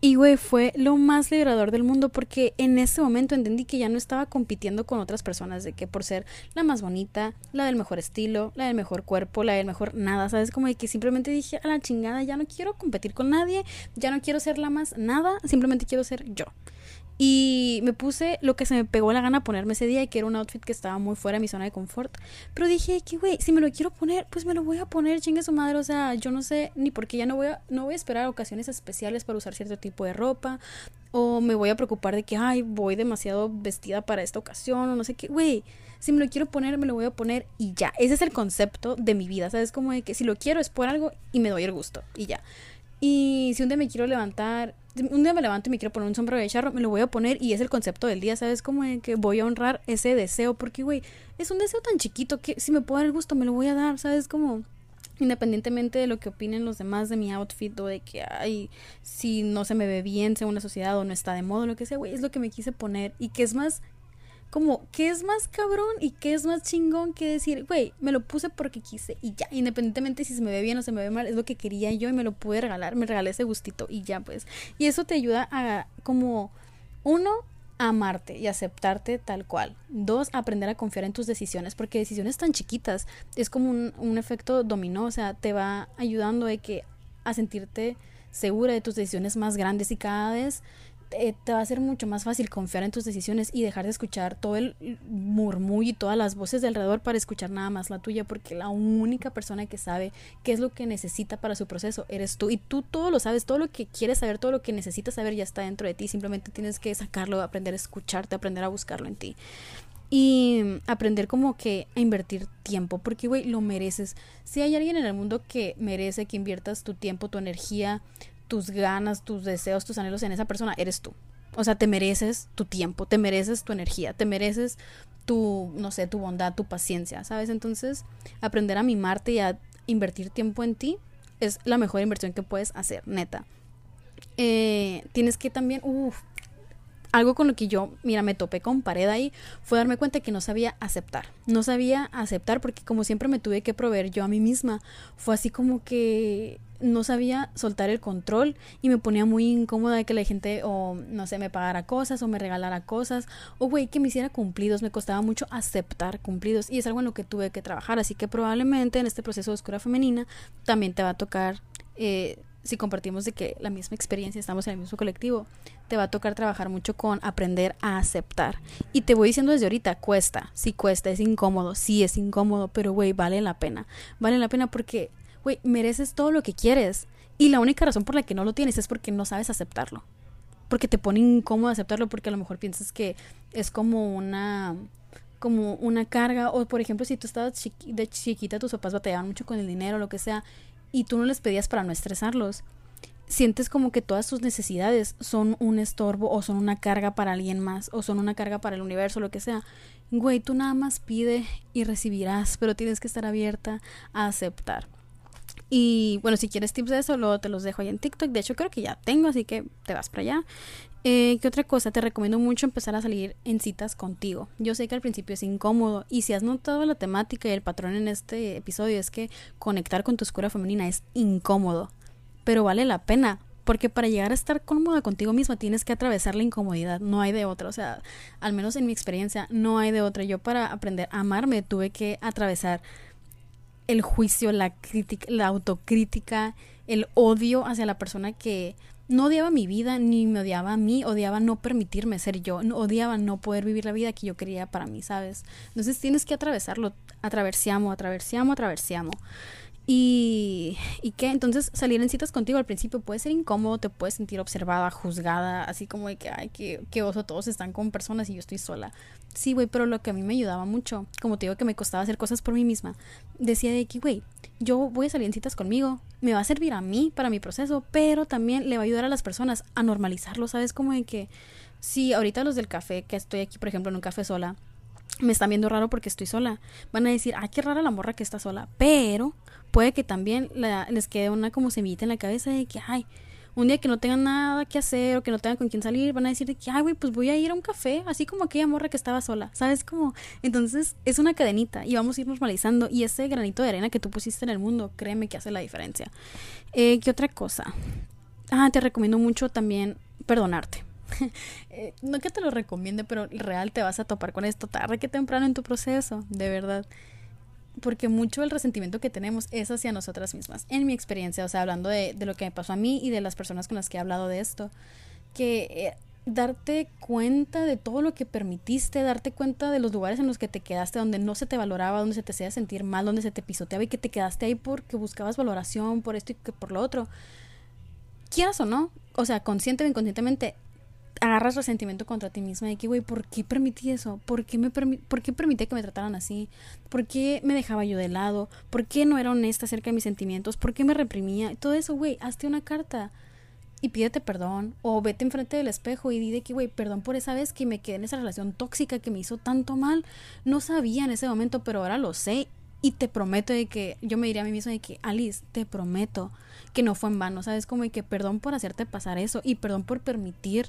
Y güey, fue lo más liberador del mundo porque en ese momento entendí que ya no estaba compitiendo con otras personas, de que por ser la más bonita, la del mejor estilo, la del mejor cuerpo, la del mejor nada, ¿sabes? Como de que simplemente dije a la chingada, ya no quiero competir con nadie, ya no quiero ser la más nada, simplemente quiero ser yo. Y me puse lo que se me pegó la gana ponerme ese día, y que era un outfit que estaba muy fuera de mi zona de confort. Pero dije que, güey, si me lo quiero poner, pues me lo voy a poner, chingue su madre. O sea, yo no sé ni por qué ya no voy a, no voy a esperar ocasiones especiales para usar cierto tipo de ropa. O me voy a preocupar de que, ay, voy demasiado vestida para esta ocasión, o no sé qué. Güey, si me lo quiero poner, me lo voy a poner y ya. Ese es el concepto de mi vida, ¿sabes? Como de que si lo quiero es por algo y me doy el gusto y ya. Y si un día me quiero levantar un día me levanto y me quiero poner un sombrero de charro, me lo voy a poner y es el concepto del día, ¿sabes? Como de que voy a honrar ese deseo, porque, güey, es un deseo tan chiquito que si me puedo dar el gusto, me lo voy a dar, ¿sabes? Como independientemente de lo que opinen los demás de mi outfit o de que, ay, si no se me ve bien, sea una sociedad o no está de modo, lo que sea, güey, es lo que me quise poner y que es más como, ¿qué es más cabrón y qué es más chingón que decir, güey, me lo puse porque quise y ya, independientemente si se me ve bien o se me ve mal, es lo que quería yo y me lo pude regalar, me regalé ese gustito y ya, pues. Y eso te ayuda a, como, uno, amarte y aceptarte tal cual. Dos, aprender a confiar en tus decisiones, porque decisiones tan chiquitas es como un, un efecto dominó, o sea, te va ayudando de que a sentirte segura de tus decisiones más grandes y cada vez eh, te va a ser mucho más fácil confiar en tus decisiones y dejar de escuchar todo el murmullo y todas las voces de alrededor para escuchar nada más la tuya, porque la única persona que sabe qué es lo que necesita para su proceso eres tú. Y tú todo lo sabes, todo lo que quieres saber, todo lo que necesitas saber ya está dentro de ti. Simplemente tienes que sacarlo, aprender a escucharte, aprender a buscarlo en ti. Y aprender como que a invertir tiempo, porque, güey, lo mereces. Si hay alguien en el mundo que merece que inviertas tu tiempo, tu energía, tus ganas, tus deseos, tus anhelos en esa persona, eres tú. O sea, te mereces tu tiempo, te mereces tu energía, te mereces tu, no sé, tu bondad, tu paciencia, ¿sabes? Entonces, aprender a mimarte y a invertir tiempo en ti es la mejor inversión que puedes hacer, neta. Eh, tienes que también, algo con lo que yo, mira, me topé con pared ahí, fue darme cuenta que no sabía aceptar. No sabía aceptar porque como siempre me tuve que proveer yo a mí misma. Fue así como que no sabía soltar el control y me ponía muy incómoda de que la gente o no sé me pagara cosas o me regalara cosas o güey que me hiciera cumplidos me costaba mucho aceptar cumplidos y es algo en lo que tuve que trabajar así que probablemente en este proceso de oscura femenina también te va a tocar eh, si compartimos de que la misma experiencia estamos en el mismo colectivo te va a tocar trabajar mucho con aprender a aceptar y te voy diciendo desde ahorita cuesta sí cuesta es incómodo sí es incómodo pero güey vale la pena vale la pena porque güey, mereces todo lo que quieres. Y la única razón por la que no lo tienes es porque no sabes aceptarlo. Porque te pone incómodo aceptarlo porque a lo mejor piensas que es como una como una carga o por ejemplo si tú estabas de chiquita tus papás batallaban mucho con el dinero lo que sea y tú no les pedías para no estresarlos sientes como que todas tus necesidades son un estorbo o son una carga para alguien más o son una carga para el universo, lo que sea. Güey, tú nada más pide y recibirás, pero tienes que estar abierta a aceptar. Y bueno, si quieres tips de eso, luego te los dejo ahí en TikTok. De hecho, creo que ya tengo, así que te vas para allá. Eh, ¿Qué otra cosa? Te recomiendo mucho empezar a salir en citas contigo. Yo sé que al principio es incómodo y si has notado la temática y el patrón en este episodio es que conectar con tu escuela femenina es incómodo, pero vale la pena. Porque para llegar a estar cómoda contigo misma tienes que atravesar la incomodidad, no hay de otra. O sea, al menos en mi experiencia, no hay de otra. Yo para aprender a amarme tuve que atravesar el juicio, la crítica, la autocrítica, el odio hacia la persona que no odiaba mi vida ni me odiaba a mí, odiaba no permitirme ser yo, odiaba no poder vivir la vida que yo quería para mí, ¿sabes? Entonces tienes que atravesarlo, atraversiamo, atraversiamo, atraversiamo. Y, y qué, entonces salir en citas contigo al principio puede ser incómodo, te puedes sentir observada, juzgada, así como de que, ay, qué, qué oso, todos están con personas y yo estoy sola. Sí, güey, pero lo que a mí me ayudaba mucho, como te digo que me costaba hacer cosas por mí misma, decía de que, güey, yo voy a salir en citas conmigo, me va a servir a mí para mi proceso, pero también le va a ayudar a las personas a normalizarlo, ¿sabes? Como de que, si ahorita los del café, que estoy aquí, por ejemplo, en un café sola, me están viendo raro porque estoy sola. Van a decir, ay, qué rara la morra que está sola. Pero puede que también les quede una como semillita en la cabeza de que, ay, un día que no tengan nada que hacer o que no tengan con quién salir, van a decir de que, ay, güey, pues voy a ir a un café, así como aquella morra que estaba sola, ¿sabes? Como, entonces es una cadenita y vamos a ir normalizando y ese granito de arena que tú pusiste en el mundo, créeme que hace la diferencia. Eh, ¿Qué otra cosa? Ah, te recomiendo mucho también perdonarte. Eh, no que te lo recomiende, pero real te vas a topar con esto tarde que temprano en tu proceso, de verdad. Porque mucho el resentimiento que tenemos es hacia nosotras mismas. En mi experiencia, o sea, hablando de, de lo que me pasó a mí y de las personas con las que he hablado de esto, que eh, darte cuenta de todo lo que permitiste, darte cuenta de los lugares en los que te quedaste, donde no se te valoraba, donde se te hacía sentir mal, donde se te pisoteaba y que te quedaste ahí porque buscabas valoración por esto y que por lo otro. Quieras o no, o sea, consciente o inconscientemente, agarras resentimiento contra ti misma de que, güey, ¿por qué permití eso? ¿Por qué, me ¿Por qué permití que me trataran así? ¿Por qué me dejaba yo de lado? ¿Por qué no era honesta acerca de mis sentimientos? ¿Por qué me reprimía? Todo eso, güey, hazte una carta y pídete perdón. O vete enfrente del espejo y di de que, güey, perdón por esa vez que me quedé en esa relación tóxica que me hizo tanto mal. No sabía en ese momento, pero ahora lo sé. Y te prometo de que, yo me diría a mí misma de que, Alice, te prometo que no fue en vano, ¿sabes? Como de que perdón por hacerte pasar eso y perdón por permitir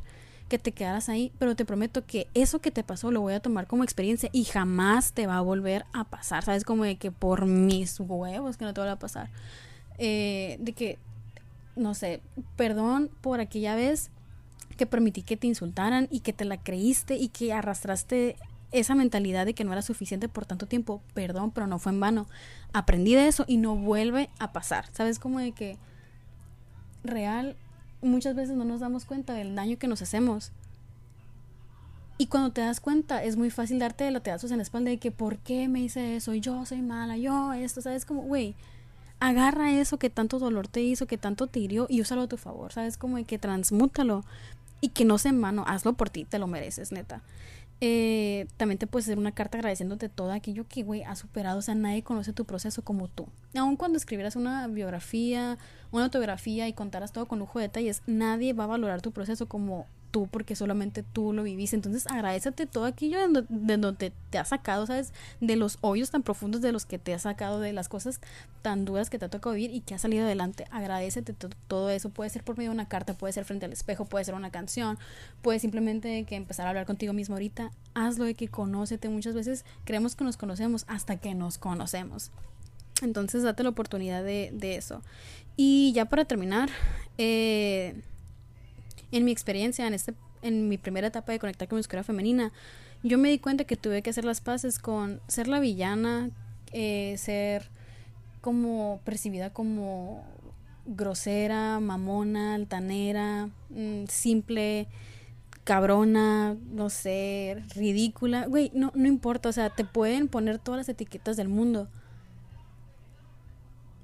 que te quedaras ahí, pero te prometo que eso que te pasó lo voy a tomar como experiencia y jamás te va a volver a pasar, ¿sabes? Como de que por mis huevos que no te va a pasar. Eh, de que, no sé, perdón por aquella vez que permití que te insultaran y que te la creíste y que arrastraste esa mentalidad de que no era suficiente por tanto tiempo, perdón, pero no fue en vano. Aprendí de eso y no vuelve a pasar. ¿Sabes? Como de que real muchas veces no nos damos cuenta del daño que nos hacemos. Y cuando te das cuenta, es muy fácil darte de latigazos en la espalda de que, ¿por qué me hice eso? Yo soy mala, yo esto, ¿sabes? Como, güey, agarra eso que tanto dolor te hizo, que tanto te hirió y úsalo a tu favor, ¿sabes? Como de que transmútalo y que no sea en mano, hazlo por ti, te lo mereces, neta. Eh, también te puedes hacer una carta agradeciéndote todo aquello que, güey, has superado. O sea, nadie conoce tu proceso como tú. Aun cuando escribieras una biografía, una autobiografía y contaras todo con lujo de detalles, nadie va a valorar tu proceso como tú porque solamente tú lo viviste. Entonces agradecete todo aquello de, donde te has sacado, ¿sabes? De los hoyos tan profundos de los que te has sacado, de las cosas tan duras que te ha tocado vivir y que has salido adelante. Agradecete todo eso. Puede ser por medio de una carta, puede ser frente al espejo, puede ser una canción, puede simplemente que empezar a hablar contigo mismo ahorita. Hazlo de que conócete. Muchas veces creemos que nos conocemos hasta que nos conocemos. Entonces date la oportunidad de, de eso. Y ya para terminar, eh, en mi experiencia, en, este, en mi primera etapa de conectar con mi escuela femenina, yo me di cuenta que tuve que hacer las paces con ser la villana, eh, ser como percibida como grosera, mamona, altanera, mm, simple, cabrona, no sé, ridícula. Güey, no, no importa, o sea, te pueden poner todas las etiquetas del mundo.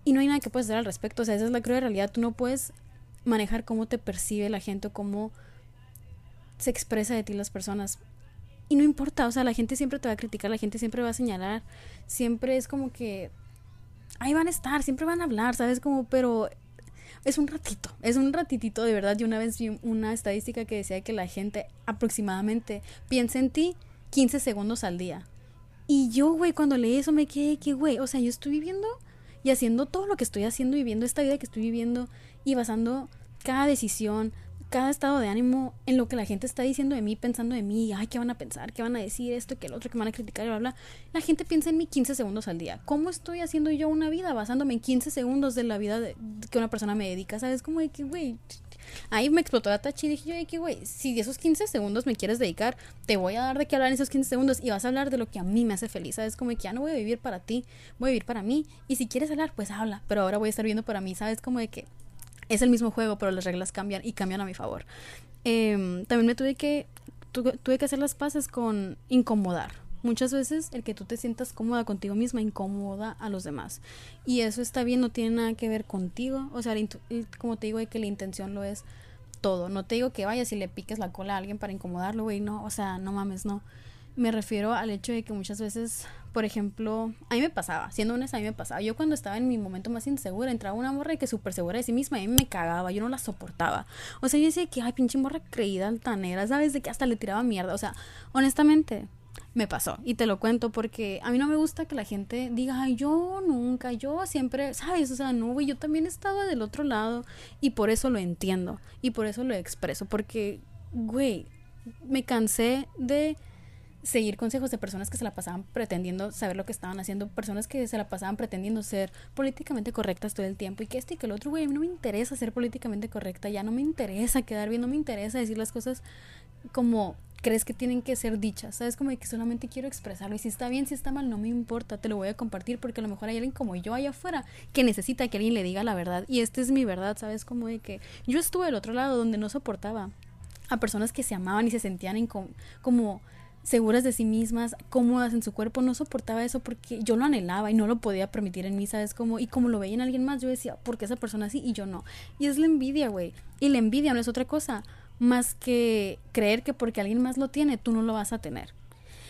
Y no hay nada que puedas hacer al respecto, o sea, esa es la cruel realidad. Tú no puedes manejar cómo te percibe la gente o cómo se expresa de ti las personas. Y no importa, o sea, la gente siempre te va a criticar, la gente siempre va a señalar, siempre es como que ahí van a estar, siempre van a hablar, ¿sabes? Como, pero es un ratito, es un ratitito de verdad. Yo una vez vi una estadística que decía que la gente aproximadamente piensa en ti 15 segundos al día. Y yo, güey, cuando leí eso me quedé que, güey, o sea, yo estoy viviendo y haciendo todo lo que estoy haciendo, viviendo esta vida que estoy viviendo y basando cada decisión, cada estado de ánimo en lo que la gente está diciendo de mí, pensando de mí, ay, ¿qué van a pensar? ¿Qué van a decir? Esto, que el otro, que van a criticar bla, bla. La gente piensa en mí 15 segundos al día. ¿Cómo estoy haciendo yo una vida basándome en 15 segundos de la vida de, que una persona me dedica? ¿Sabes? Como de que, güey, Ahí me explotó la tachi y dije yo, que güey, si esos 15 segundos me quieres dedicar, te voy a dar de qué hablar en esos 15 segundos y vas a hablar de lo que a mí me hace feliz, ¿sabes? Como que ya no voy a vivir para ti, voy a vivir para mí. Y si quieres hablar, pues habla, pero ahora voy a estar viviendo para mí, ¿sabes? Como de que es el mismo juego, pero las reglas cambian y cambian a mi favor. Em, también me tuve que, tuve, que hacer las paces con incomodar. Muchas veces el que tú te sientas cómoda contigo misma incomoda a los demás. Y eso está bien, no tiene nada que ver contigo. O sea, como te digo, que la intención lo es todo. No te digo que vayas y le piques la cola a alguien para incomodarlo, güey. No, o sea, no mames, no. Me refiero al hecho de que muchas veces, por ejemplo, a mí me pasaba, siendo honesta, a mí me pasaba. Yo cuando estaba en mi momento más insegura, entraba una morra y que súper segura de sí misma y a mí me cagaba, yo no la soportaba. O sea, yo decía que, ay, pinche morra creída, altanera, ¿sabes? De que hasta le tiraba mierda. O sea, honestamente, me pasó. Y te lo cuento porque a mí no me gusta que la gente diga, ay, yo nunca, yo siempre, ¿sabes? O sea, no, güey, yo también estaba del otro lado y por eso lo entiendo y por eso lo expreso. Porque, güey, me cansé de seguir consejos de personas que se la pasaban pretendiendo saber lo que estaban haciendo, personas que se la pasaban pretendiendo ser políticamente correctas todo el tiempo y que este y que el otro, güey, a mí no me interesa ser políticamente correcta, ya no me interesa quedar bien, no me interesa decir las cosas como crees que tienen que ser dichas, sabes como de que solamente quiero expresarlo y si está bien, si está mal, no me importa, te lo voy a compartir porque a lo mejor hay alguien como yo allá afuera que necesita que alguien le diga la verdad y esta es mi verdad, sabes como de que yo estuve del otro lado donde no soportaba a personas que se amaban y se sentían como seguras de sí mismas, cómodas en su cuerpo, no soportaba eso porque yo lo anhelaba y no lo podía permitir en mí, ¿sabes? Como, y como lo veía en alguien más, yo decía, ¿por qué esa persona así y yo no? Y es la envidia, güey. Y la envidia no es otra cosa más que creer que porque alguien más lo tiene, tú no lo vas a tener.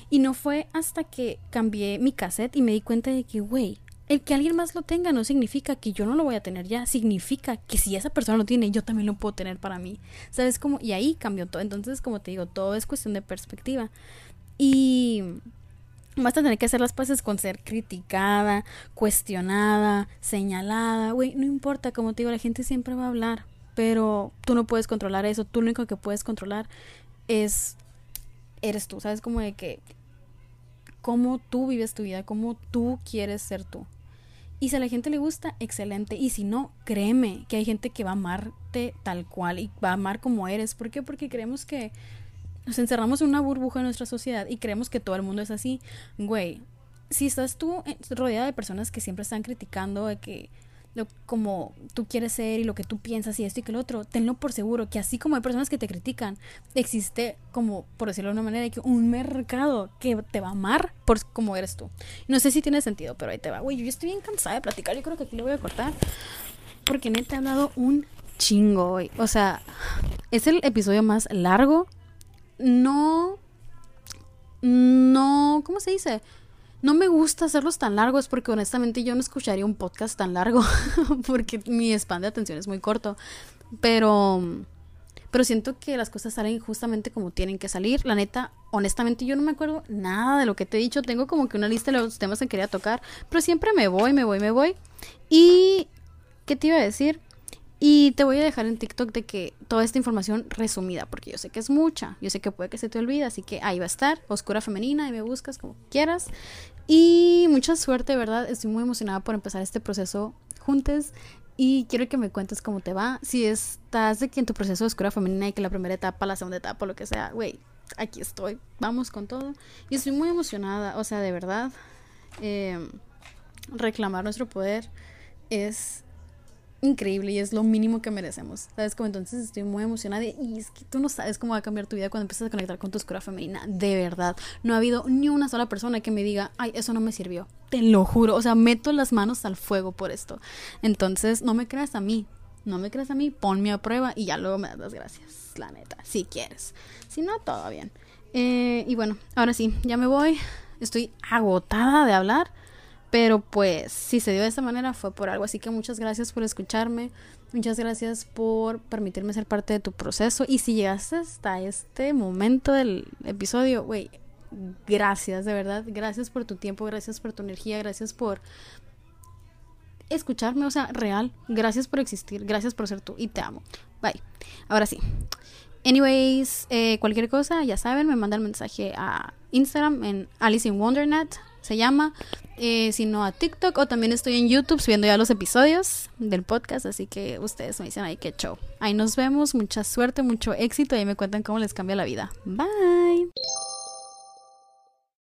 Y no fue hasta que cambié mi cassette y me di cuenta de que, güey, el que alguien más lo tenga no significa que yo no lo voy a tener ya, significa que si esa persona lo tiene, yo también lo puedo tener para mí. ¿Sabes cómo? Y ahí cambió todo. Entonces, como te digo, todo es cuestión de perspectiva. Y vas a tener que hacer las paces con ser criticada, cuestionada, señalada. Güey, no importa, como te digo, la gente siempre va a hablar, pero tú no puedes controlar eso. Tú lo único que puedes controlar es eres tú, ¿sabes? Como de que cómo tú vives tu vida, cómo tú quieres ser tú. Y si a la gente le gusta, excelente. Y si no, créeme que hay gente que va a amarte tal cual y va a amar como eres. ¿Por qué? Porque creemos que nos encerramos en una burbuja en nuestra sociedad y creemos que todo el mundo es así. Güey, si estás tú rodeada de personas que siempre están criticando de que como tú quieres ser y lo que tú piensas y esto y que lo otro, tenlo por seguro que así como hay personas que te critican, existe como, por decirlo de una manera, un mercado que te va a amar por como eres tú. No sé si tiene sentido, pero ahí te va. Güey, yo estoy bien cansada de platicar, yo creo que aquí lo voy a cortar. Porque neta he hablado un chingo hoy. O sea, es el episodio más largo no, no, ¿cómo se dice? No me gusta hacerlos tan largos porque honestamente yo no escucharía un podcast tan largo porque mi span de atención es muy corto. Pero, pero siento que las cosas salen justamente como tienen que salir. La neta, honestamente yo no me acuerdo nada de lo que te he dicho. Tengo como que una lista de los temas que quería tocar, pero siempre me voy, me voy, me voy. Y, ¿qué te iba a decir? Y te voy a dejar en TikTok de que toda esta información resumida, porque yo sé que es mucha, yo sé que puede que se te olvide, así que ahí va a estar, Oscura Femenina, y me buscas como quieras. Y mucha suerte, ¿verdad? Estoy muy emocionada por empezar este proceso juntos y quiero que me cuentes cómo te va. Si estás de que en tu proceso de Oscura Femenina y que la primera etapa, la segunda etapa, lo que sea, güey, aquí estoy, vamos con todo. Y estoy muy emocionada, o sea, de verdad, eh, reclamar nuestro poder es increíble y es lo mínimo que merecemos. ¿Sabes? Como entonces estoy muy emocionada y es que tú no sabes cómo va a cambiar tu vida cuando empiezas a conectar con tu oscura femenina. De verdad. No ha habido ni una sola persona que me diga, ay, eso no me sirvió. Te lo juro. O sea, meto las manos al fuego por esto. Entonces, no me creas a mí. No me creas a mí, ponme a prueba y ya luego me das las gracias. La neta, si quieres. Si no, todo bien. Eh, y bueno, ahora sí, ya me voy. Estoy agotada de hablar. Pero pues si se dio de esta manera fue por algo. Así que muchas gracias por escucharme. Muchas gracias por permitirme ser parte de tu proceso. Y si llegaste hasta este momento del episodio, güey, gracias, de verdad. Gracias por tu tiempo, gracias por tu energía, gracias por escucharme, o sea, real. Gracias por existir, gracias por ser tú y te amo. Bye. Ahora sí. Anyways, eh, cualquier cosa, ya saben, me mandan mensaje a Instagram en Alice in Wondernet, se llama, eh, sino a TikTok o también estoy en YouTube subiendo ya los episodios del podcast, así que ustedes me dicen ahí que show. Ahí nos vemos, mucha suerte, mucho éxito ahí me cuentan cómo les cambia la vida. Bye.